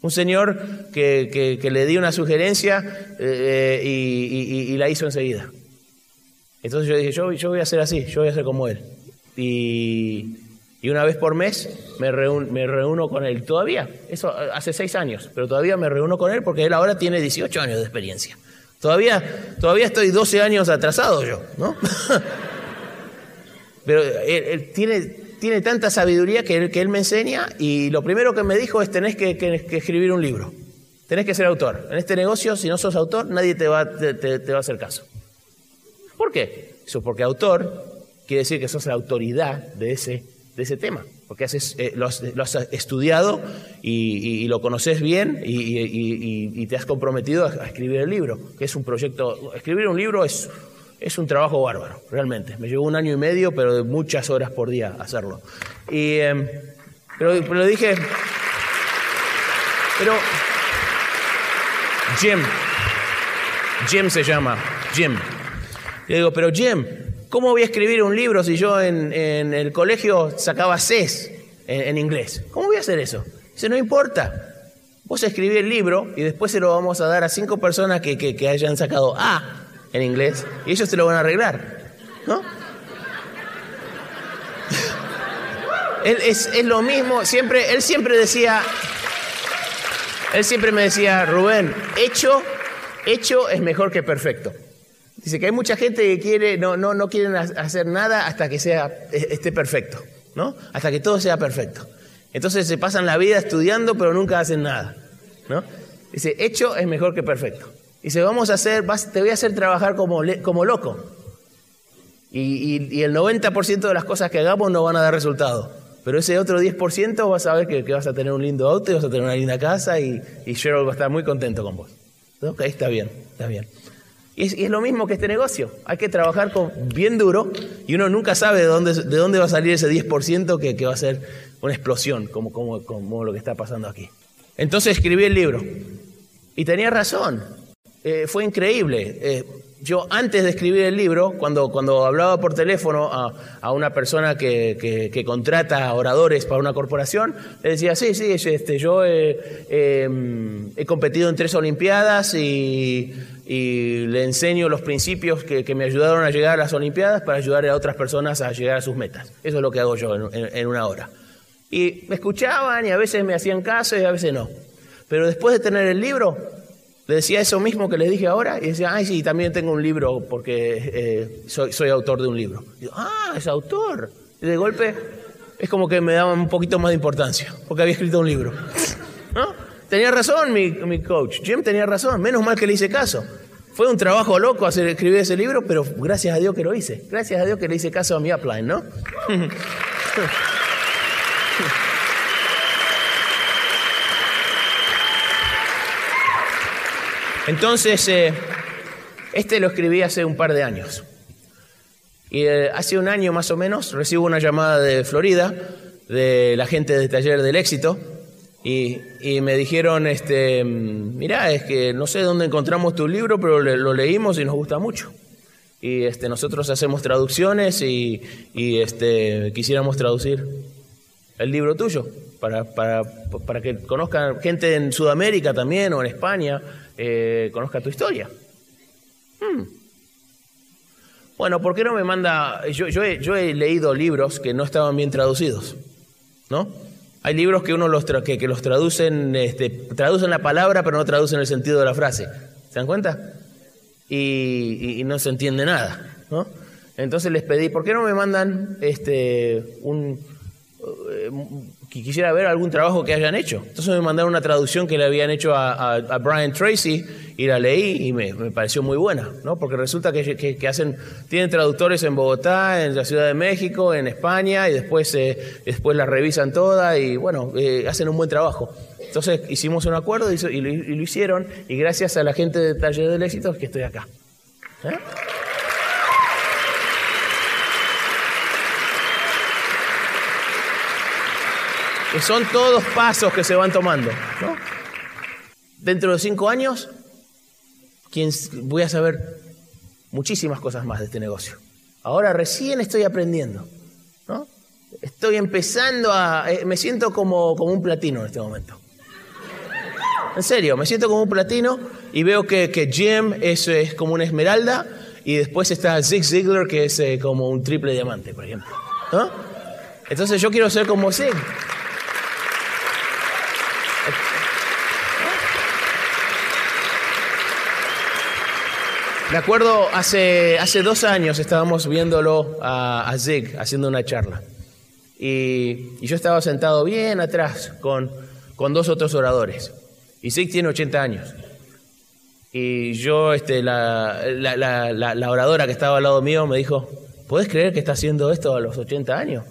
Un señor que, que, le di una sugerencia eh, y, la hizo enseguida. Entonces yo dije, yo, yo voy a hacer así, yo voy a ser como él. Y, y una vez por mes me reúno, con él. Todavía, eso hace seis años, pero todavía me reúno con él porque él ahora tiene 18 años de experiencia. Todavía, todavía estoy 12 años atrasado yo, ¿no? Pero él, tiene, tiene tanta sabiduría que él, que me enseña y lo primero que me dijo es tenés que, escribir un libro, tenés que ser autor. En este negocio, si no sos autor, nadie te va, te, va a hacer caso. ¿Por qué? Eso porque autor quiere decir que sos la autoridad de ese, de ese tema porque eh, lo, has, estudiado y, lo conoces bien y, te has comprometido a, escribir el libro, que es un proyecto, escribir un libro es, es un trabajo bárbaro, realmente. Me llevó un año y medio, pero de muchas horas por día hacerlo. Y, em, pero, pero dije, pero Jim, Jim se llama, Jim. Le digo, pero Jim, ¿Cómo voy a escribir un libro si yo en, el colegio sacaba Cs en, inglés? ¿Cómo voy a hacer eso? Dice, no importa. Vos escribí el libro y después se lo vamos a dar a cinco personas que, hayan sacado A en inglés y ellos se lo van a arreglar. ¿No? él es, es, lo mismo, siempre, él siempre decía, él siempre me decía, Rubén, hecho, hecho es mejor que perfecto. Dice que hay mucha gente que quiere, no, no, no quieren hacer nada hasta que sea, e, esté perfecto, ¿no? Hasta que todo sea perfecto. Entonces se pasan la vida estudiando, pero nunca hacen nada, ¿no? Dice, hecho es mejor que perfecto. Dice, vamos a hacer, te voy a hacer trabajar como, como loco. Y, el 90% de las cosas que hagamos no van a dar resultado. Pero ese otro 10% vas a ver que, vas a tener un lindo auto y vas a tener una linda casa y, y Cheryl va a estar muy contento con vos. Ok, está bien, está bien. Y es, lo mismo que este negocio. Hay que trabajar con, bien duro y uno nunca sabe de dónde, de dónde va a salir ese 10% que, que va a ser una explosión, como, lo que está pasando aquí. Entonces escribí el libro. Y tenía razón. Eh, fue increíble. Eh, yo antes de escribir el libro, cuando, cuando hablaba por teléfono a, una persona que, contrata oradores para una corporación, le decía, sí, sí, este, yo he, competido en tres Olimpiadas y, le enseño los principios que, me ayudaron a llegar a las Olimpiadas para ayudar a otras personas a llegar a sus metas. Eso es lo que hago yo en una hora. Y me escuchaban y a veces me hacían caso y a veces no. Pero después de tener el libro, le decía eso mismo que les dije ahora y decía, ay, sí, también tengo un libro porque eh, soy, soy, autor de un libro. Y ah, es autor. Y de golpe es como que me daba un poquito más de importancia porque había escrito un libro. ¿No? Tenía razón mi, mi coach, Jim tenía razón, menos mal que le hice caso. Fue un trabajo loco hacer, escribir ese libro, pero gracias a Dios que lo hice. Gracias a Dios que le hice caso a mi upline, ¿no? Entonces, eh, este lo escribí hace un par de años. Y eh, hace un año más o menos recibo una llamada de Florida, de la gente del taller del éxito, y, me dijeron, este, mira, es que no sé dónde encontramos tu libro, pero lo leímos y nos gusta mucho. Y este, nosotros hacemos traducciones y, este, quisiéramos traducir el libro tuyo para, para, para que conozcan gente en Sudamérica también o en España eh, conozca tu historia. Hmm. Bueno, ¿por qué no me manda? Yo, he, leído libros que no estaban bien traducidos, ¿no? Hay libros que uno los que, los traducen, este, traducen la palabra, pero no traducen el sentido de la frase. ¿Se dan cuenta? Y, no se entiende nada, ¿no? Entonces les pedí, ¿por qué no me mandan este, un, eh, quisiera ver algún trabajo que hayan hecho. Entonces me mandaron una traducción que le habían hecho a, Brian Tracy y la leí y me, pareció muy buena, ¿no? Porque resulta que, hacen, tienen traductores en Bogotá, en la Ciudad de México, en España y después, eh, después la revisan toda y bueno, eh, hacen un buen trabajo. Entonces hicimos un acuerdo y, lo, hicieron y gracias a la gente de Taller del Éxito es que estoy acá. ¿Eh? Que son todos pasos que se van tomando. Dentro de cinco años, voy a saber muchísimas cosas más de este negocio. Ahora recién estoy aprendiendo. ¿no? Estoy empezando a... Eh, me siento como, como un platino en este momento. En serio, me siento como un platino y veo que, que Jim es, es, como una esmeralda y después está Zig Ziglar que es eh, como un triple diamante, por ejemplo. Entonces yo quiero ser como Zig. Me acuerdo hace, hace dos años estábamos viéndolo a, Zig haciendo una charla. Y, y yo estaba sentado bien atrás con, con dos otros oradores. Y Zig tiene 80 años. Y yo, este, la, la, la, la, oradora que estaba al lado mío me dijo, ¿puedes creer que está haciendo esto a los 80 años?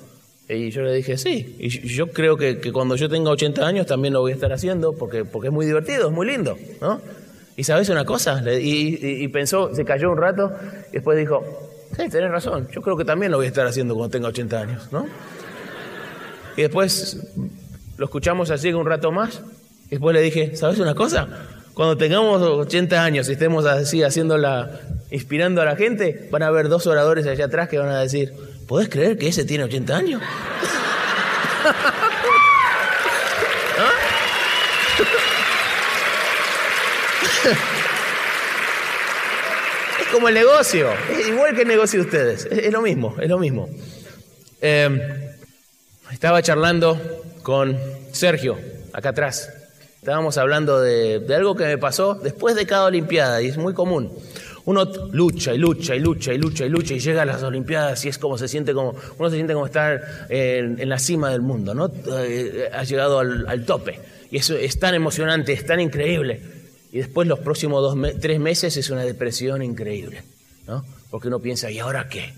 Y yo le dije, sí. Y yo creo que, que, cuando yo tenga 80 años también lo voy a estar haciendo porque, porque es muy divertido, es muy lindo, ¿no? Y sabes una cosa, y, y, y pensó, se cayó un rato, y después dijo, sí, tenés razón, yo creo que también lo voy a estar haciendo cuando tenga 80 años, ¿no? Y después lo escuchamos así un rato más, y después le dije, ¿sabes una cosa? Cuando tengamos 80 años y estemos así haciéndola, inspirando a la gente, van a haber dos oradores allá atrás que van a decir, ¿podés creer que ese tiene 80 años? como el negocio, es igual que el negocio de ustedes, es, es lo mismo, es lo mismo. Eh, estaba charlando con Sergio, acá atrás. Estábamos hablando de, de, algo que me pasó después de cada Olimpiada y es muy común. Uno lucha y lucha y lucha y lucha y lucha y llega a las Olimpiadas y es como se siente como uno se siente como estar en, en la cima del mundo, ¿no? Eh, ha llegado al, al, tope y eso es tan emocionante, es tan increíble. Y después los próximos dos tres meses es una depresión increíble, ¿no? Porque uno piensa ¿y ahora qué?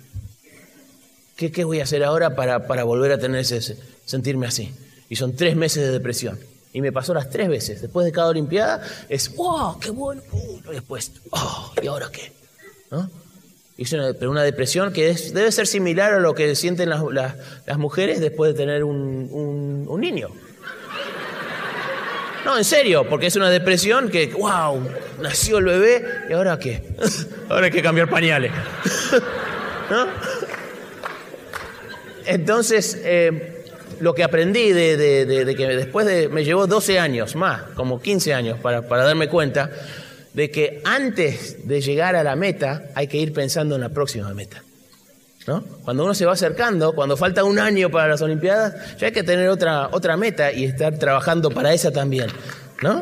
¿Qué, qué voy a hacer ahora para, para volver a tener ese, sentirme así? Y son tres meses de depresión. Y me pasó las tres veces. Después de cada Olimpiada es, wow, qué bueno. Y después, oh, ¿y ahora qué? ¿No? Es una, pero una depresión que debe ser similar a lo que sienten las, las, mujeres después de tener un, un, niño. No, en serio, porque es una depresión que, wow, nació el bebé y ahora qué? ahora hay que cambiar pañales. ¿No? Entonces, eh, lo que aprendí de, de, que después de, me llevó 12 años más, como 15 años, para, para darme cuenta de que antes de llegar a la meta hay que ir pensando en la próxima meta. ¿No? Cuando uno se va acercando, cuando falta un año para las Olimpiadas, ya hay que tener otra, otra meta y estar trabajando para esa también. ¿no?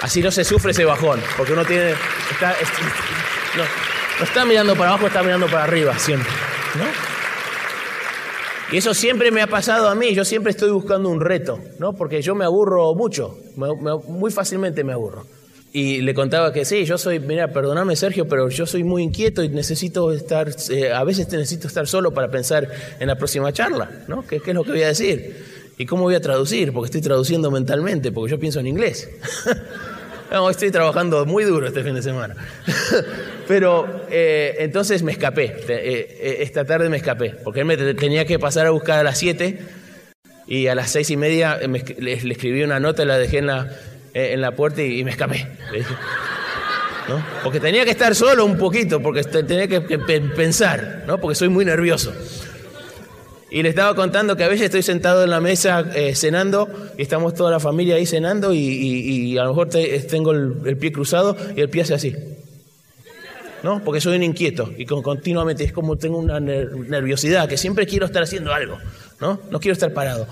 Así no se sufre ese bajón, porque uno tiene. No, está mirando para abajo, está mirando para arriba siempre. ¿no? Y eso siempre me ha pasado a mí, yo siempre estoy buscando un reto, ¿no? Porque yo me aburro mucho, muy fácilmente me aburro. Y le contaba que sí, yo soy, mira, perdóname Sergio, pero yo soy muy inquieto y necesito estar, eh, a veces necesito estar solo para pensar en la próxima charla, ¿no? ¿Qué, ¿Qué, es lo que voy a decir? ¿Y cómo voy a traducir? Porque estoy traduciendo mentalmente, porque yo pienso en inglés. no, estoy trabajando muy duro este fin de semana. Pero eh, entonces me escapé, eh, esta tarde me escapé, porque él me tenía que pasar a buscar a las 7 y a las seis y media me, le, le, escribí una nota y la dejé en la, en la puerta y, me escapé. ¿no? Porque tenía que estar solo un poquito, porque tenía que, pensar, ¿no? porque soy muy nervioso. Y le estaba contando que a veces estoy sentado en la mesa eh, cenando y estamos toda la familia ahí cenando y, a lo mejor te, tengo el, pie cruzado y el pie hace así. ¿No? Porque soy un inquieto y con, continuamente es como tengo una nerviosidad que siempre quiero estar haciendo algo, ¿no? No quiero estar parado.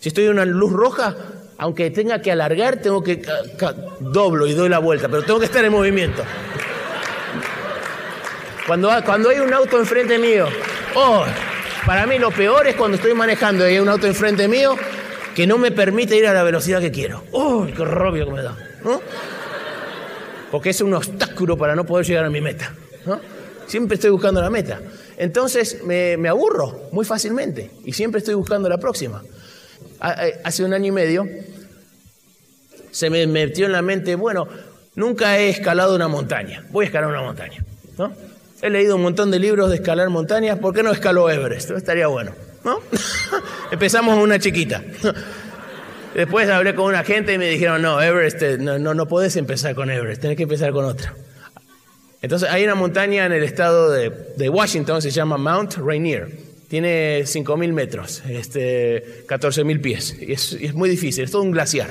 Si estoy en una luz roja, aunque tenga que alargar, tengo que doblo y doy la vuelta, pero tengo que estar en movimiento. Cuando, cuando hay un auto enfrente mío, oh, para mí lo peor es cuando estoy manejando y hay un auto enfrente mío que no me permite ir a la velocidad que quiero. ¡Oh, qué rabia que me da! ¿no? Porque es un obstáculo para no poder llegar a mi meta. Siempre estoy buscando la meta. Entonces me, me aburro muy fácilmente y siempre estoy buscando la próxima hace un año y medio, se me metió en la mente, bueno, nunca he escalado una montaña, voy a escalar una montaña. ¿no? He leído un montón de libros de escalar montañas, ¿por qué no escaló Everest? Estaría bueno. ¿no? Empezamos una chiquita. Después hablé con una gente y me dijeron, no, Everest, no, no, no podés empezar con Everest, tenés que empezar con otra. Entonces hay una montaña en el estado de, de Washington, se llama Mount Rainier tiene 5.000 metros, este, 14.000 pies, y es, y es, muy difícil, es todo un glaciar.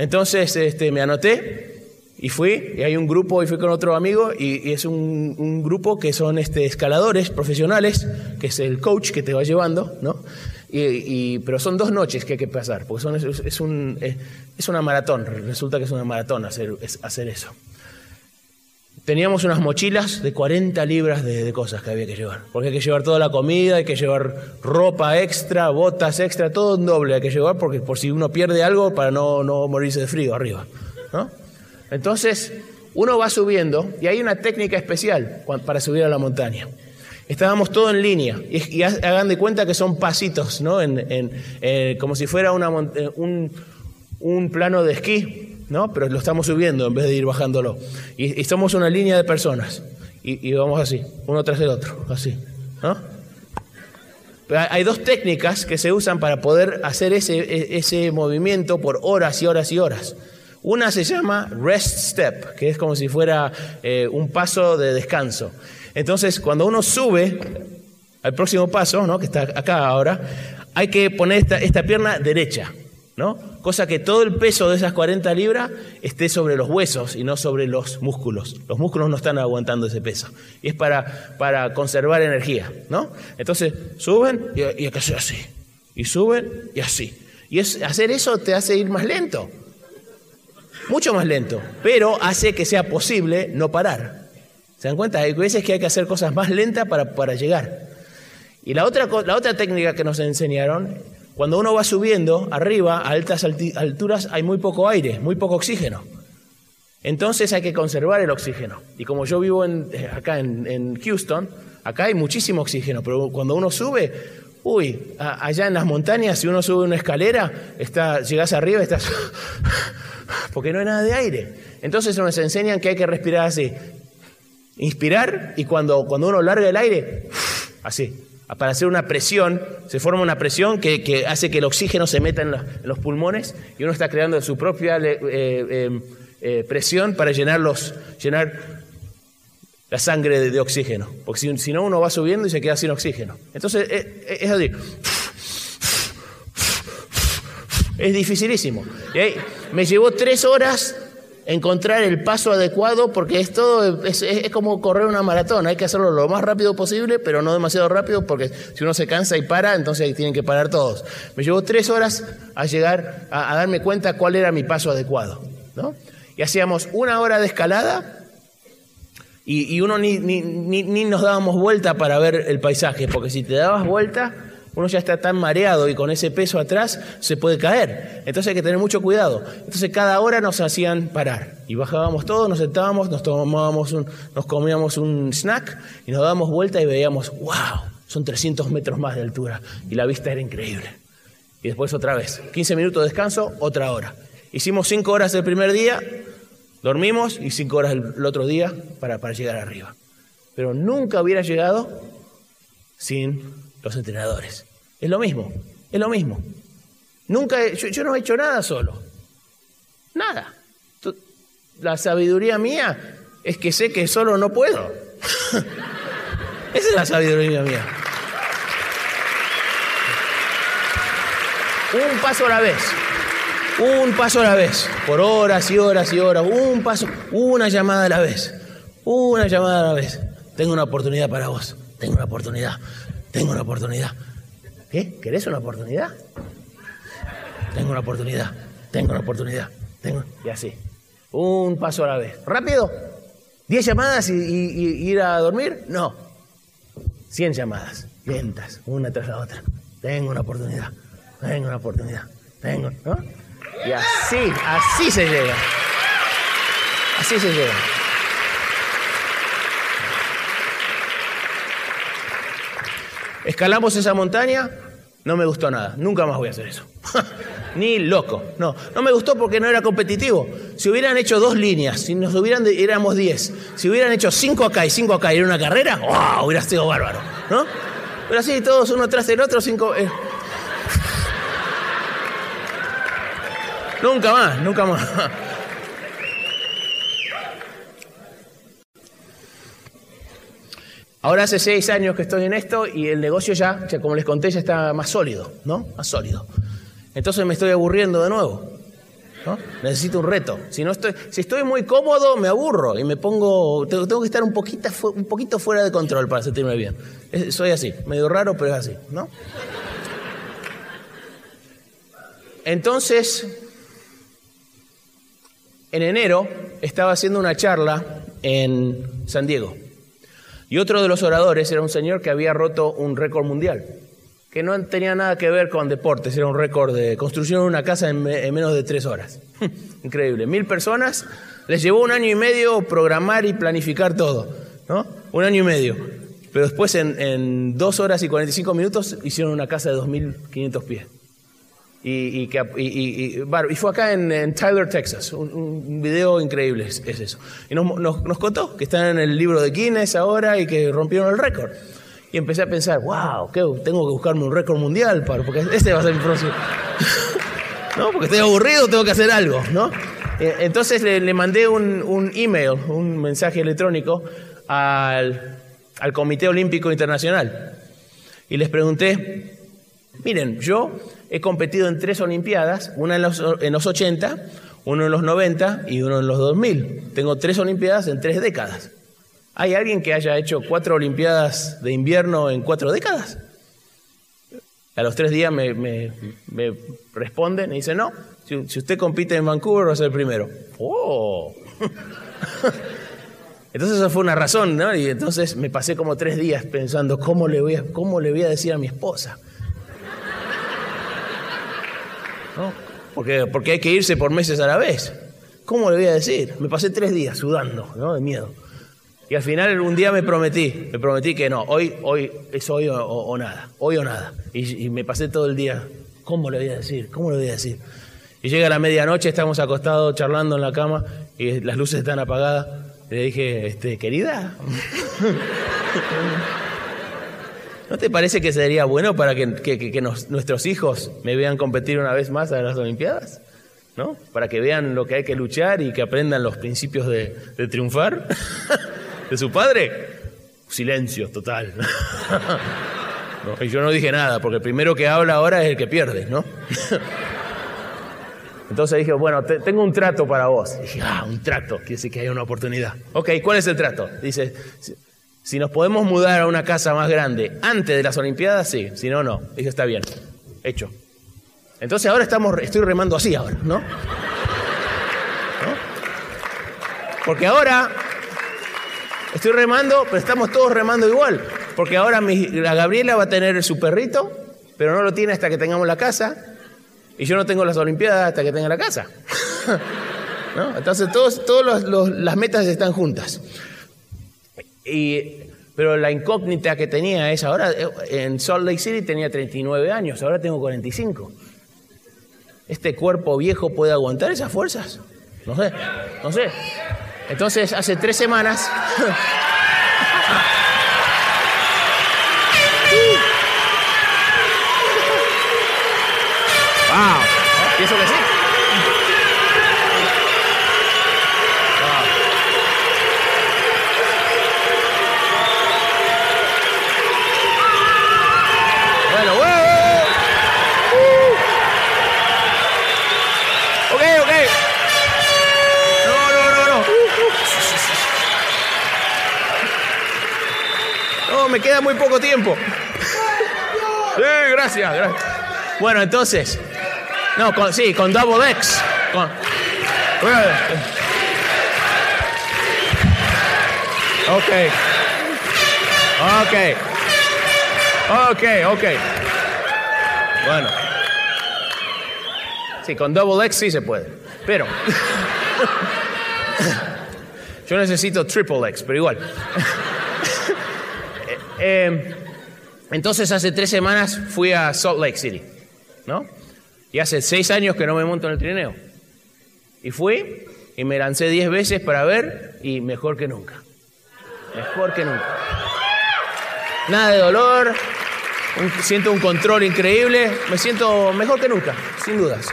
Entonces este, me anoté y fui, y hay un grupo, y fui con otro amigo, y, es un, grupo que son este, escaladores profesionales, que es el coach que te va llevando, ¿no? Y, pero son dos noches que hay que pasar, porque son, es, es, un, es una maratón, resulta que es una maratón hacer, hacer eso. Teníamos unas mochilas de 40 libras de, cosas que había que llevar. Porque hay que llevar toda la comida, hay que llevar ropa extra, botas extra, todo en doble hay que llevar porque por si uno pierde algo para no, no morirse de frío arriba. ¿no? Entonces, uno va subiendo y hay una técnica especial para subir a la montaña. Estábamos todos en línea y, hagan de cuenta que son pasitos, ¿no? En, eh, como si fuera una, eh, un, un plano de esquí, ¿no? Pero lo estamos subiendo en vez de ir bajándolo. Y, somos una línea de personas. Y, vamos así, uno tras el otro, así, hay dos técnicas que se usan para poder hacer ese, e, ese movimiento por horas y horas y horas. Una se llama rest step, que es como si fuera eh, un paso de descanso. Entonces, cuando uno sube al próximo paso, ¿no? que está acá ahora, hay que poner esta, esta pierna derecha. ¿No? Cosa que todo el peso de esas 40 libras esté sobre los huesos y no sobre los músculos. Los músculos no están aguantando ese peso. Y es para, para conservar energía, ¿no? Entonces, suben y, y así. Y suben y así. Y es, hacer eso te hace ir más lento. Mucho más lento. Pero hace que sea posible no parar. ¿Se dan cuenta? Hay veces que hay que hacer cosas más lentas para, para llegar. Y la otra, la otra técnica que nos enseñaron cuando uno va subiendo arriba, a altas alturas, hay muy poco aire, muy poco oxígeno. Entonces hay que conservar el oxígeno. Y como yo vivo eh, acá en, Houston, acá hay muchísimo oxígeno, pero cuando uno sube, uy, allá en las montañas, si uno sube una escalera, está, llegas arriba estás... porque no hay nada de aire. Entonces nos enseñan que hay que respirar así. Inspirar y cuando, cuando uno larga el aire, así para hacer una presión, se forma una presión que, hace que el oxígeno se meta en los, pulmones y uno está creando su propia eh, eh, eh, presión para llenar, llenar la sangre de, oxígeno. Porque si, no, uno va subiendo y se queda sin oxígeno. Entonces, es, así. Es dificilísimo. Me llevó tres horas encontrar el paso adecuado, porque es todo, es, como correr una maratón, hay que hacerlo lo más rápido posible, pero no demasiado rápido, porque si uno se cansa y para, entonces ahí tienen que parar todos. Me llevó tres horas a llegar a, darme cuenta cuál era mi paso adecuado. ¿no? Y hacíamos una hora de escalada y, y uno ni, ni, ni, ni nos dábamos vuelta para ver el paisaje, porque si te dabas vuelta uno ya está tan mareado y con ese peso atrás se puede caer. Entonces hay que tener mucho cuidado. Entonces cada hora nos hacían parar. Y bajábamos todos, nos sentábamos, nos tomábamos nos comíamos un snack y nos dábamos vuelta y veíamos, wow, son 300 metros más de altura. Y la vista era increíble. Y después otra vez, 15 minutos de descanso, otra hora. Hicimos 5 horas el primer día, dormimos y 5 horas el, otro día para llegar arriba. Pero nunca hubiera llegado sin los entrenadores. Es lo mismo, es lo mismo. Nunca, yo, no he hecho nada solo. Nada. La sabiduría mía es que sé que solo no puedo. Esa es la sabiduría mía. Un paso a la vez. Un paso a la vez. Por horas y horas y horas. Un paso. Una llamada a la vez. Una llamada a la vez. Tengo una oportunidad para vos. Tengo una oportunidad. Tengo una oportunidad. ¿Qué? ¿Querés una oportunidad? Tengo una oportunidad. Tengo una oportunidad. Tengo... Y así. Un paso a la vez. ¿Rápido? ¿Diez llamadas y, ir a dormir? No. Cien llamadas. Lentas. Una tras la otra. Tengo una oportunidad. Tengo una oportunidad. Tengo. ¿no? Y así, así se llega. Así se llega. Escalamos esa montaña, no me gustó nada. Nunca más voy a hacer eso. Ni loco. No, no me gustó porque no era competitivo. Si hubieran hecho dos líneas, si nos hubieran, éramos diez. Si hubieran hecho cinco acá y cinco acá y era una carrera, ¡wow! Hubiera sido bárbaro, ¿no? Pero así todos uno tras el otro, cinco. Eh. Nunca más, nunca más. Ahora hace seis años que estoy en esto y el negocio ya, como les conté, ya está más sólido, ¿no? Más sólido. Entonces me estoy aburriendo de nuevo. Necesito un reto. Si, no estoy, si estoy muy cómodo, me aburro y me pongo. Tengo, que estar un poquito, un poquito fuera de control para sentirme bien. soy así, medio raro, pero es así, ¿no? Entonces, en enero estaba haciendo una charla en San Diego. Y otro de los oradores era un señor que había roto un récord mundial, que no tenía nada que ver con deportes, era un récord de construcción de una casa en, menos de tres horas. Increíble. Mil personas, les llevó un año y medio programar y planificar todo, ¿no? Un año y medio. Pero después en, dos horas y 45 minutos hicieron una casa de 2.500 pies. Y, y, fue acá en, Tyler, Texas. Un, video increíble es, eso. Y nos, nos, contó que están en el libro de Guinness ahora y que rompieron el récord. Y empecé a pensar, wow, ¿qué? tengo que buscarme un récord mundial, para, porque este va a ser mi próximo. ¿No? Porque estoy aburrido, tengo que hacer algo, ¿no? Eh, entonces le, le mandé un, un, email, un mensaje electrónico al, al Comité Olímpico Internacional. Y les pregunté, miren, yo he competido en tres Olimpiadas, una en los, en los 80, uno en los 90 y uno en los 2000. Tengo tres Olimpiadas en tres décadas. ¿Hay alguien que haya hecho cuatro Olimpiadas de invierno en cuatro décadas? A los tres días me, me, me responden y dicen, no, si, usted compite en Vancouver va a ser el primero. ¡Oh! Entonces eso fue una razón, ¿no? Y entonces me pasé como tres días pensando, ¿cómo le voy a, cómo le voy a decir a mi esposa? Porque, porque hay que irse por meses a la vez. ¿Cómo le voy a decir? Me pasé tres días sudando, ¿no? De miedo. Y al final un día me prometí, me prometí que no, hoy, hoy es hoy o, nada, hoy o nada. Y, me pasé todo el día, ¿cómo le voy a decir? ¿Cómo le voy a decir? Y llega la medianoche, estamos acostados charlando en la cama y las luces están apagadas. Y le dije, este, querida, ¿No te parece que sería bueno para que, nuestros hijos me vean competir una vez más a las Olimpiadas? ¿No? Para que vean lo que hay que luchar y que aprendan los principios de, triunfar de su padre. Silencio total. Y yo no dije nada, porque el primero que habla ahora es el que pierde, ¿no? Entonces dije, bueno, tengo un trato para vos. dije, ah, un trato, quiere decir que hay una oportunidad. Ok, ¿cuál es el trato? Dice, si nos podemos mudar a una casa más grande antes de las Olimpiadas, sí. Si no, no. Dije, está bien. Hecho. Entonces ahora estamos, estoy remando así ahora, ¿no? Porque ahora estoy remando, pero estamos todos remando igual. Porque ahora la Gabriela va a tener su perrito, pero no lo tiene hasta que tengamos la casa. Y yo no tengo las Olimpiadas hasta que tenga la casa. Entonces todas todos las metas están juntas. Y, pero la incógnita que tenía es, ahora en Salt Lake City tenía 39 años, ahora tengo 45. ¿Este cuerpo viejo puede aguantar esas fuerzas? No sé, no sé. Entonces, hace tres semanas... ¡Wow! Pienso que sí. me muy poco tiempo. Gracias, gracias. Bueno, entonces. No, con, sí, con Double X. ok. Ok. Ok, ok. Bueno. Sí, con Double X sí se puede. Pero. Yo necesito Triple X, pero igual. Eh, entonces hace tres semanas fui a Salt Lake City, ¿no? Y hace seis años que no me monto en el trineo. Y fui y me lancé diez veces para ver y mejor que nunca. Mejor que nunca. Nada de dolor, siento un control increíble, me siento mejor que nunca, sin dudas.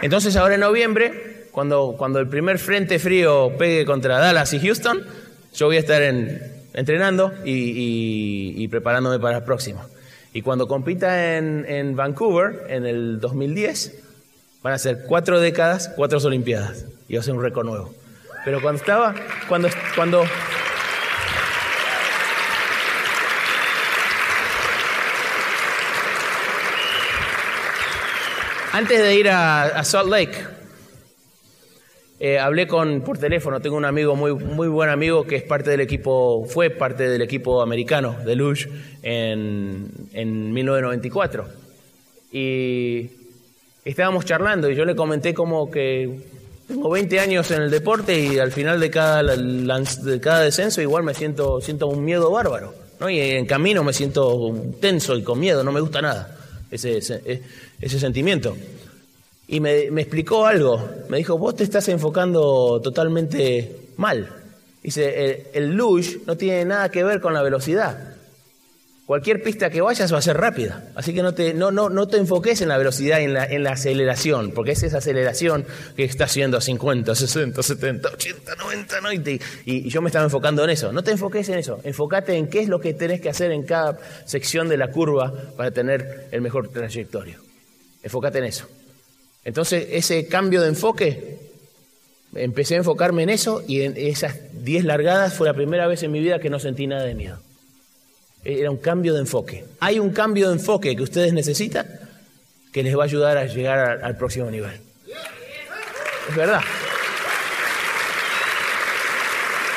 Entonces ahora en noviembre, cuando, cuando el primer frente frío pegue contra Dallas y Houston, yo voy a estar en, entrenando y, preparándome para la próxima. Y cuando compita en, Vancouver, en el 2010, van a ser cuatro décadas, cuatro Olimpiadas. Y va a ser un récord nuevo. Pero cuando estaba, cuando, cuando, antes de ir a, Salt Lake, eh, hablé con por teléfono, tengo un amigo muy, muy buen amigo que es parte del equipo, fue parte del equipo americano de Luge en, en 1994. Y estábamos charlando y yo le comenté como que tengo 20 años en el deporte y al final de cada, de cada descenso igual me siento, siento un miedo bárbaro. ¿no? Y en camino me siento tenso y con miedo, no me gusta nada ese, ese, ese sentimiento. Y me, explicó algo. Me dijo, vos te estás enfocando totalmente mal. Dice, el, el luge no tiene nada que ver con la velocidad. Cualquier pista que vayas va a ser rápida. Así que no te, no, no, no te enfoques en la velocidad y en la, en la aceleración, porque es esa aceleración que está haciendo a 50, 60, 70, 80, 90, 90. Y, y yo me estaba enfocando en eso. No te enfoques en eso. Enfócate en qué es lo que tenés que hacer en cada sección de la curva para tener el mejor trayectorio. Enfócate en eso. Entonces, ese cambio de enfoque, empecé a enfocarme en eso y en esas 10 largadas fue la primera vez en mi vida que no sentí nada de miedo. Era un cambio de enfoque. Hay un cambio de enfoque que ustedes necesitan que les va a ayudar a llegar al, al próximo nivel. Es verdad.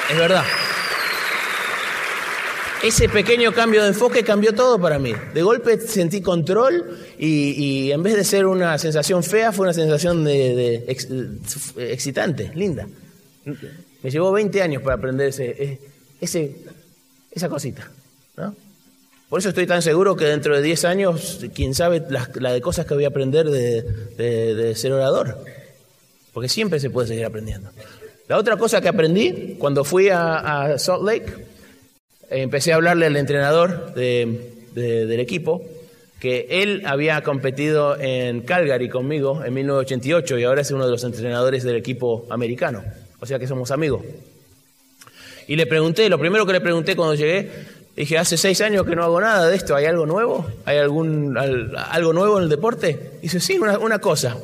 Es verdad. Ese pequeño cambio de enfoque cambió todo para mí. De golpe sentí control y, en vez de ser una sensación fea, fue una sensación de, ex, excitante, linda. Me llevó 20 años para aprender ese, ese, esa cosita. Por eso estoy tan seguro que dentro de 10 años, quién sabe la, la cosas que voy a aprender de, ser orador. Porque siempre se puede seguir aprendiendo. La otra cosa que aprendí cuando fui a Salt Lake, empecé a hablarle al entrenador de, de, del equipo que él había competido en Calgary conmigo en 1988 y ahora es uno de los entrenadores del equipo americano. O sea que somos amigos. Y le pregunté, lo primero que le pregunté cuando llegué, dije, hace seis años que no hago nada de esto, ¿hay algo nuevo? ¿Hay algún, algo nuevo en el deporte? Dice, sí, una cosa.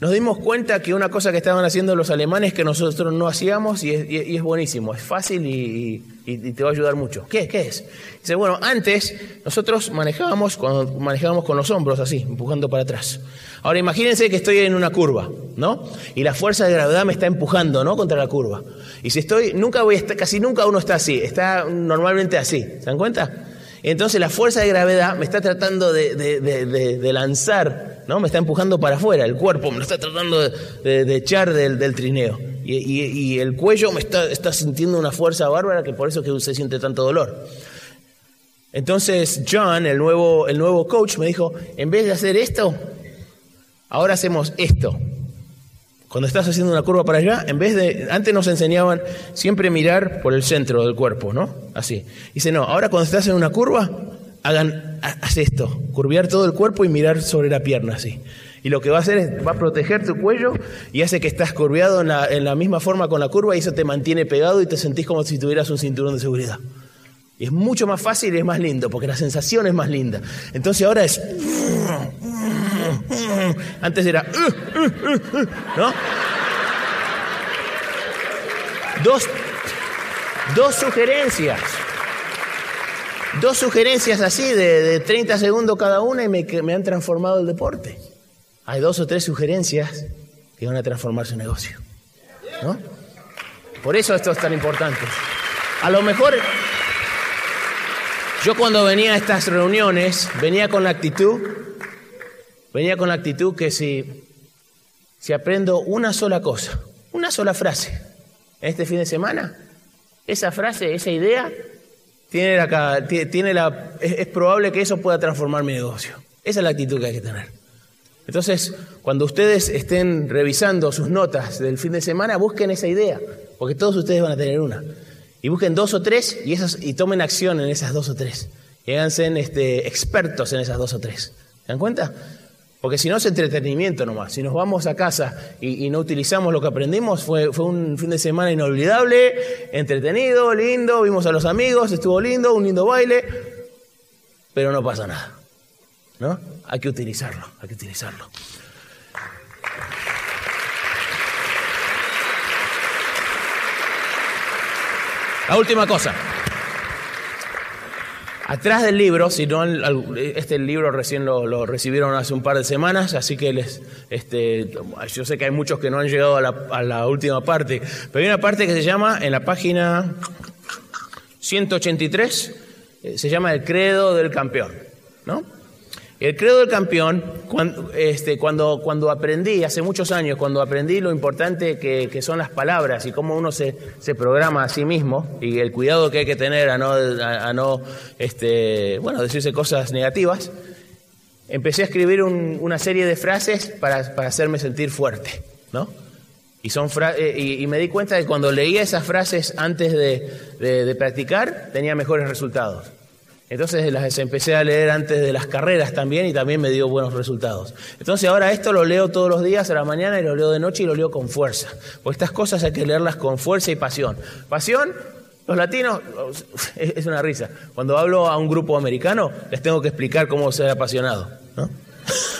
Nos dimos cuenta que una cosa que estaban haciendo los alemanes que nosotros no hacíamos y es, y es buenísimo, es fácil y, te va a ayudar mucho. ¿Qué, ¿Qué es? Dice, bueno, antes nosotros manejábamos con los hombros así, empujando para atrás. Ahora imagínense que estoy en una curva, ¿no? Y la fuerza de gravedad me está empujando, ¿no? Contra la curva. Y si estoy, nunca voy a estar, casi nunca uno está así, está normalmente así, ¿se dan cuenta? Entonces la fuerza de gravedad me está tratando de, de, de, de, lanzar, ¿no? Me está empujando para afuera, el cuerpo me está tratando de, echar del, del trineo. Y, y, el cuello me está, está sintiendo una fuerza bárbara que por eso que se siente tanto dolor. Entonces John, el nuevo, el nuevo coach, me dijo, en vez de hacer esto, ahora hacemos esto. Cuando estás haciendo una curva para allá, en vez de, antes nos enseñaban siempre mirar por el centro del cuerpo, ¿no? Así. Dice, no, ahora cuando estás en una curva, hagan, haz esto, curviar todo el cuerpo y mirar sobre la pierna, así. Y lo que va a hacer es, va a proteger tu cuello y hace que estás curviado en la, en la misma forma con la curva y eso te mantiene pegado y te sentís como si tuvieras un cinturón de seguridad. Es mucho más fácil y es más lindo, porque la sensación es más linda. Entonces ahora es... Antes era... ¿No? Dos, dos sugerencias. Dos sugerencias así de, de 30 segundos cada una y me, me han transformado el deporte. Hay dos o tres sugerencias que van a transformar su negocio. ¿No? Por eso esto es tan importante. A lo mejor yo cuando venía a estas reuniones, venía con la actitud, venía con la actitud que si, si aprendo una sola cosa, una sola frase, este fin de semana, esa frase, esa idea, tiene la, tiene la, es, es probable que eso pueda transformar mi negocio. Esa es la actitud que hay que tener. Entonces, cuando ustedes estén revisando sus notas del fin de semana, busquen esa idea, porque todos ustedes van a tener una. Y busquen dos o tres y, esas, y tomen acción en esas dos o tres. Y háganse este, expertos en esas dos o tres. ¿Se dan cuenta? Porque si no es entretenimiento nomás. Si nos vamos a casa y, y no utilizamos lo que aprendimos, fue, fue, un fin de semana inolvidable, entretenido, lindo, vimos a los amigos, estuvo lindo, un lindo baile, pero no pasa nada. ¿No? Hay que utilizarlo, hay que utilizarlo. La última cosa. Atrás del libro, si no, este libro recién lo, recibieron hace un par de semanas, así que les, este, yo sé que hay muchos que no han llegado a la, a la última parte, pero hay una parte que se llama, en la página 183, eh, se llama el credo del campeón, ¿no? El credo del campeón, cuando, este, cuando, aprendí, hace muchos años, cuando aprendí lo importante que, son las palabras y cómo uno se, se, programa a sí mismo y el cuidado que hay que tener a no, a, no este, bueno, decirse cosas negativas, empecé a escribir una serie de frases para, para, hacerme sentir fuerte, ¿no? Y, son eh, y, me di cuenta de que cuando leía esas frases antes de, de practicar, tenía mejores resultados. Entonces las empecé a leer antes de las carreras también y también me dio buenos resultados. Entonces ahora esto lo leo todos los días a la mañana y lo leo de noche y lo leo con fuerza. Porque estas cosas hay que leerlas con fuerza y pasión. Pasión, los latinos, es una risa. Cuando hablo a un grupo americano, les tengo que explicar cómo ser apasionado. ¿no?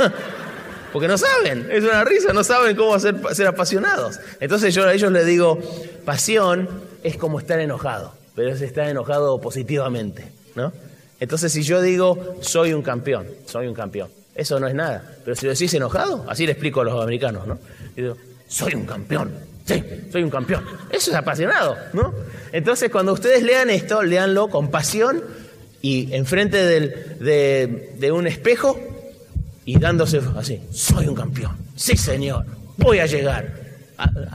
Porque no saben, es una risa, no saben cómo ser, ser apasionados. Entonces yo a ellos les digo, pasión es como estar enojado, pero es estar enojado positivamente. ¿no? Entonces, si yo digo, soy un campeón, soy un campeón, eso no es nada. Pero si lo decís enojado, así le explico a los americanos, ¿no? digo, soy un campeón, sí, soy un campeón. Eso es apasionado, ¿no? Entonces, cuando ustedes lean esto, leanlo con pasión y enfrente de, de un espejo y dándose así, soy un campeón, sí señor, voy a llegar,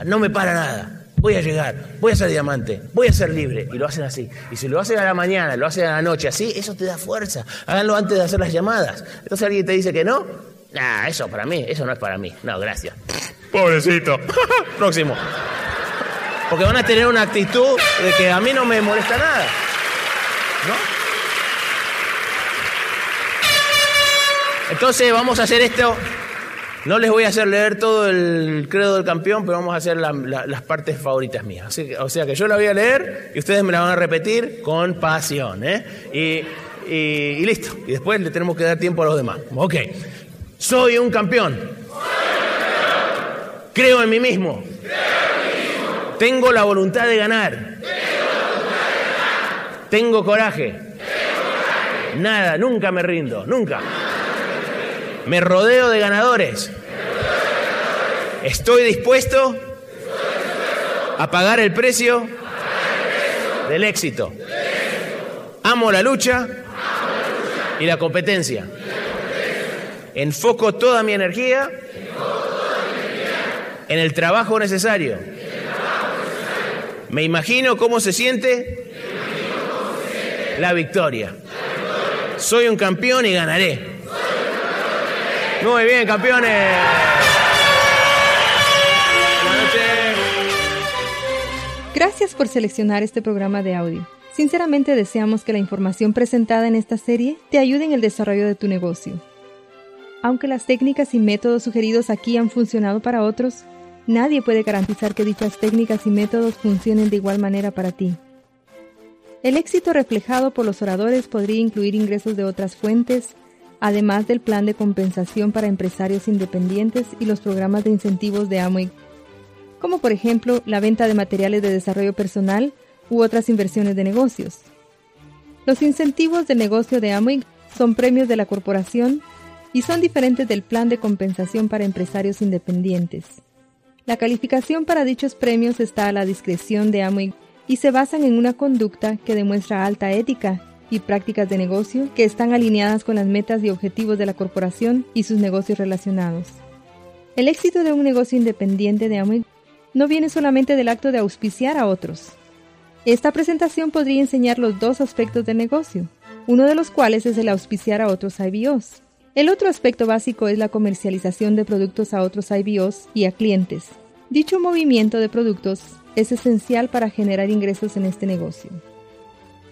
no me para nada voy a llegar, voy a ser diamante, voy a ser libre. Y lo hacen así. Y si lo hacen a la mañana, lo hacen a la noche, así, eso te da fuerza. Háganlo antes de hacer las llamadas. Entonces alguien te dice que no, nah, eso para mí, eso no es para mí. No, gracias. Pobrecito. Próximo. Porque van a tener una actitud de que a mí no me molesta nada. ¿No? Entonces vamos a hacer esto no les voy a hacer leer todo el credo del campeón, pero vamos a hacer las partes favoritas mías. o sea que yo la voy a leer y ustedes me la van a repetir con pasión. ¿eh? Y, listo. Y después le tenemos que dar tiempo a los demás. Ok. Soy un campeón. Creo en mí mismo. Tengo la voluntad de ganar. Tengo coraje. Nada, nunca me rindo, nunca. Me rodeo de ganadores. Estoy dispuesto a pagar el precio del éxito. Amo la lucha y la competencia. Enfoco toda mi energía en el trabajo necesario. Me imagino cómo se siente la victoria. Soy un campeón y ganaré. Muy bien, campeones. Gracias por seleccionar este programa de audio. Sinceramente deseamos que la información presentada en esta serie te ayude en el desarrollo de tu negocio. Aunque las técnicas y métodos sugeridos aquí han funcionado para otros, nadie puede garantizar que dichas técnicas y métodos funcionen de igual manera para ti. El éxito reflejado por los oradores podría incluir ingresos de otras fuentes, además del plan de compensación para empresarios independientes y los programas de incentivos de Amway, como por ejemplo la venta de materiales de desarrollo personal u otras inversiones de negocios. Los incentivos de negocio de Amway son premios de la corporación y son diferentes del plan de compensación para empresarios independientes. La calificación para dichos premios está a la discreción de Amway y se basan en una conducta que demuestra alta ética y prácticas de negocio que están alineadas con las metas y objetivos de la corporación y sus negocios relacionados. El éxito de un negocio independiente de Amway no viene solamente del acto de auspiciar a otros. Esta presentación podría enseñar los dos aspectos del negocio, uno de los cuales es el auspiciar a otros IBOs. El otro aspecto básico es la comercialización de productos a otros IBOs y a clientes. Dicho movimiento de productos es esencial para generar ingresos en este negocio.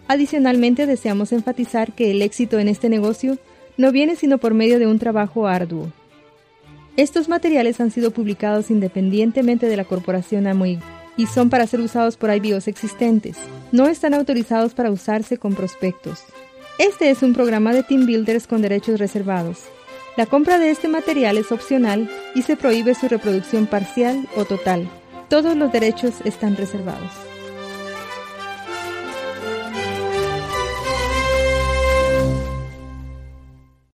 Adicionalmente, deseamos enfatizar que el éxito en este negocio no viene sino por medio de un trabajo arduo. Estos materiales han sido publicados independientemente de la corporación Amway y son para ser usados por IBOs existentes. No están autorizados para usarse con prospectos. Este es un programa de Team Builders con derechos reservados. La compra de este material es opcional y se prohíbe su reproducción parcial o total. Todos los derechos están reservados.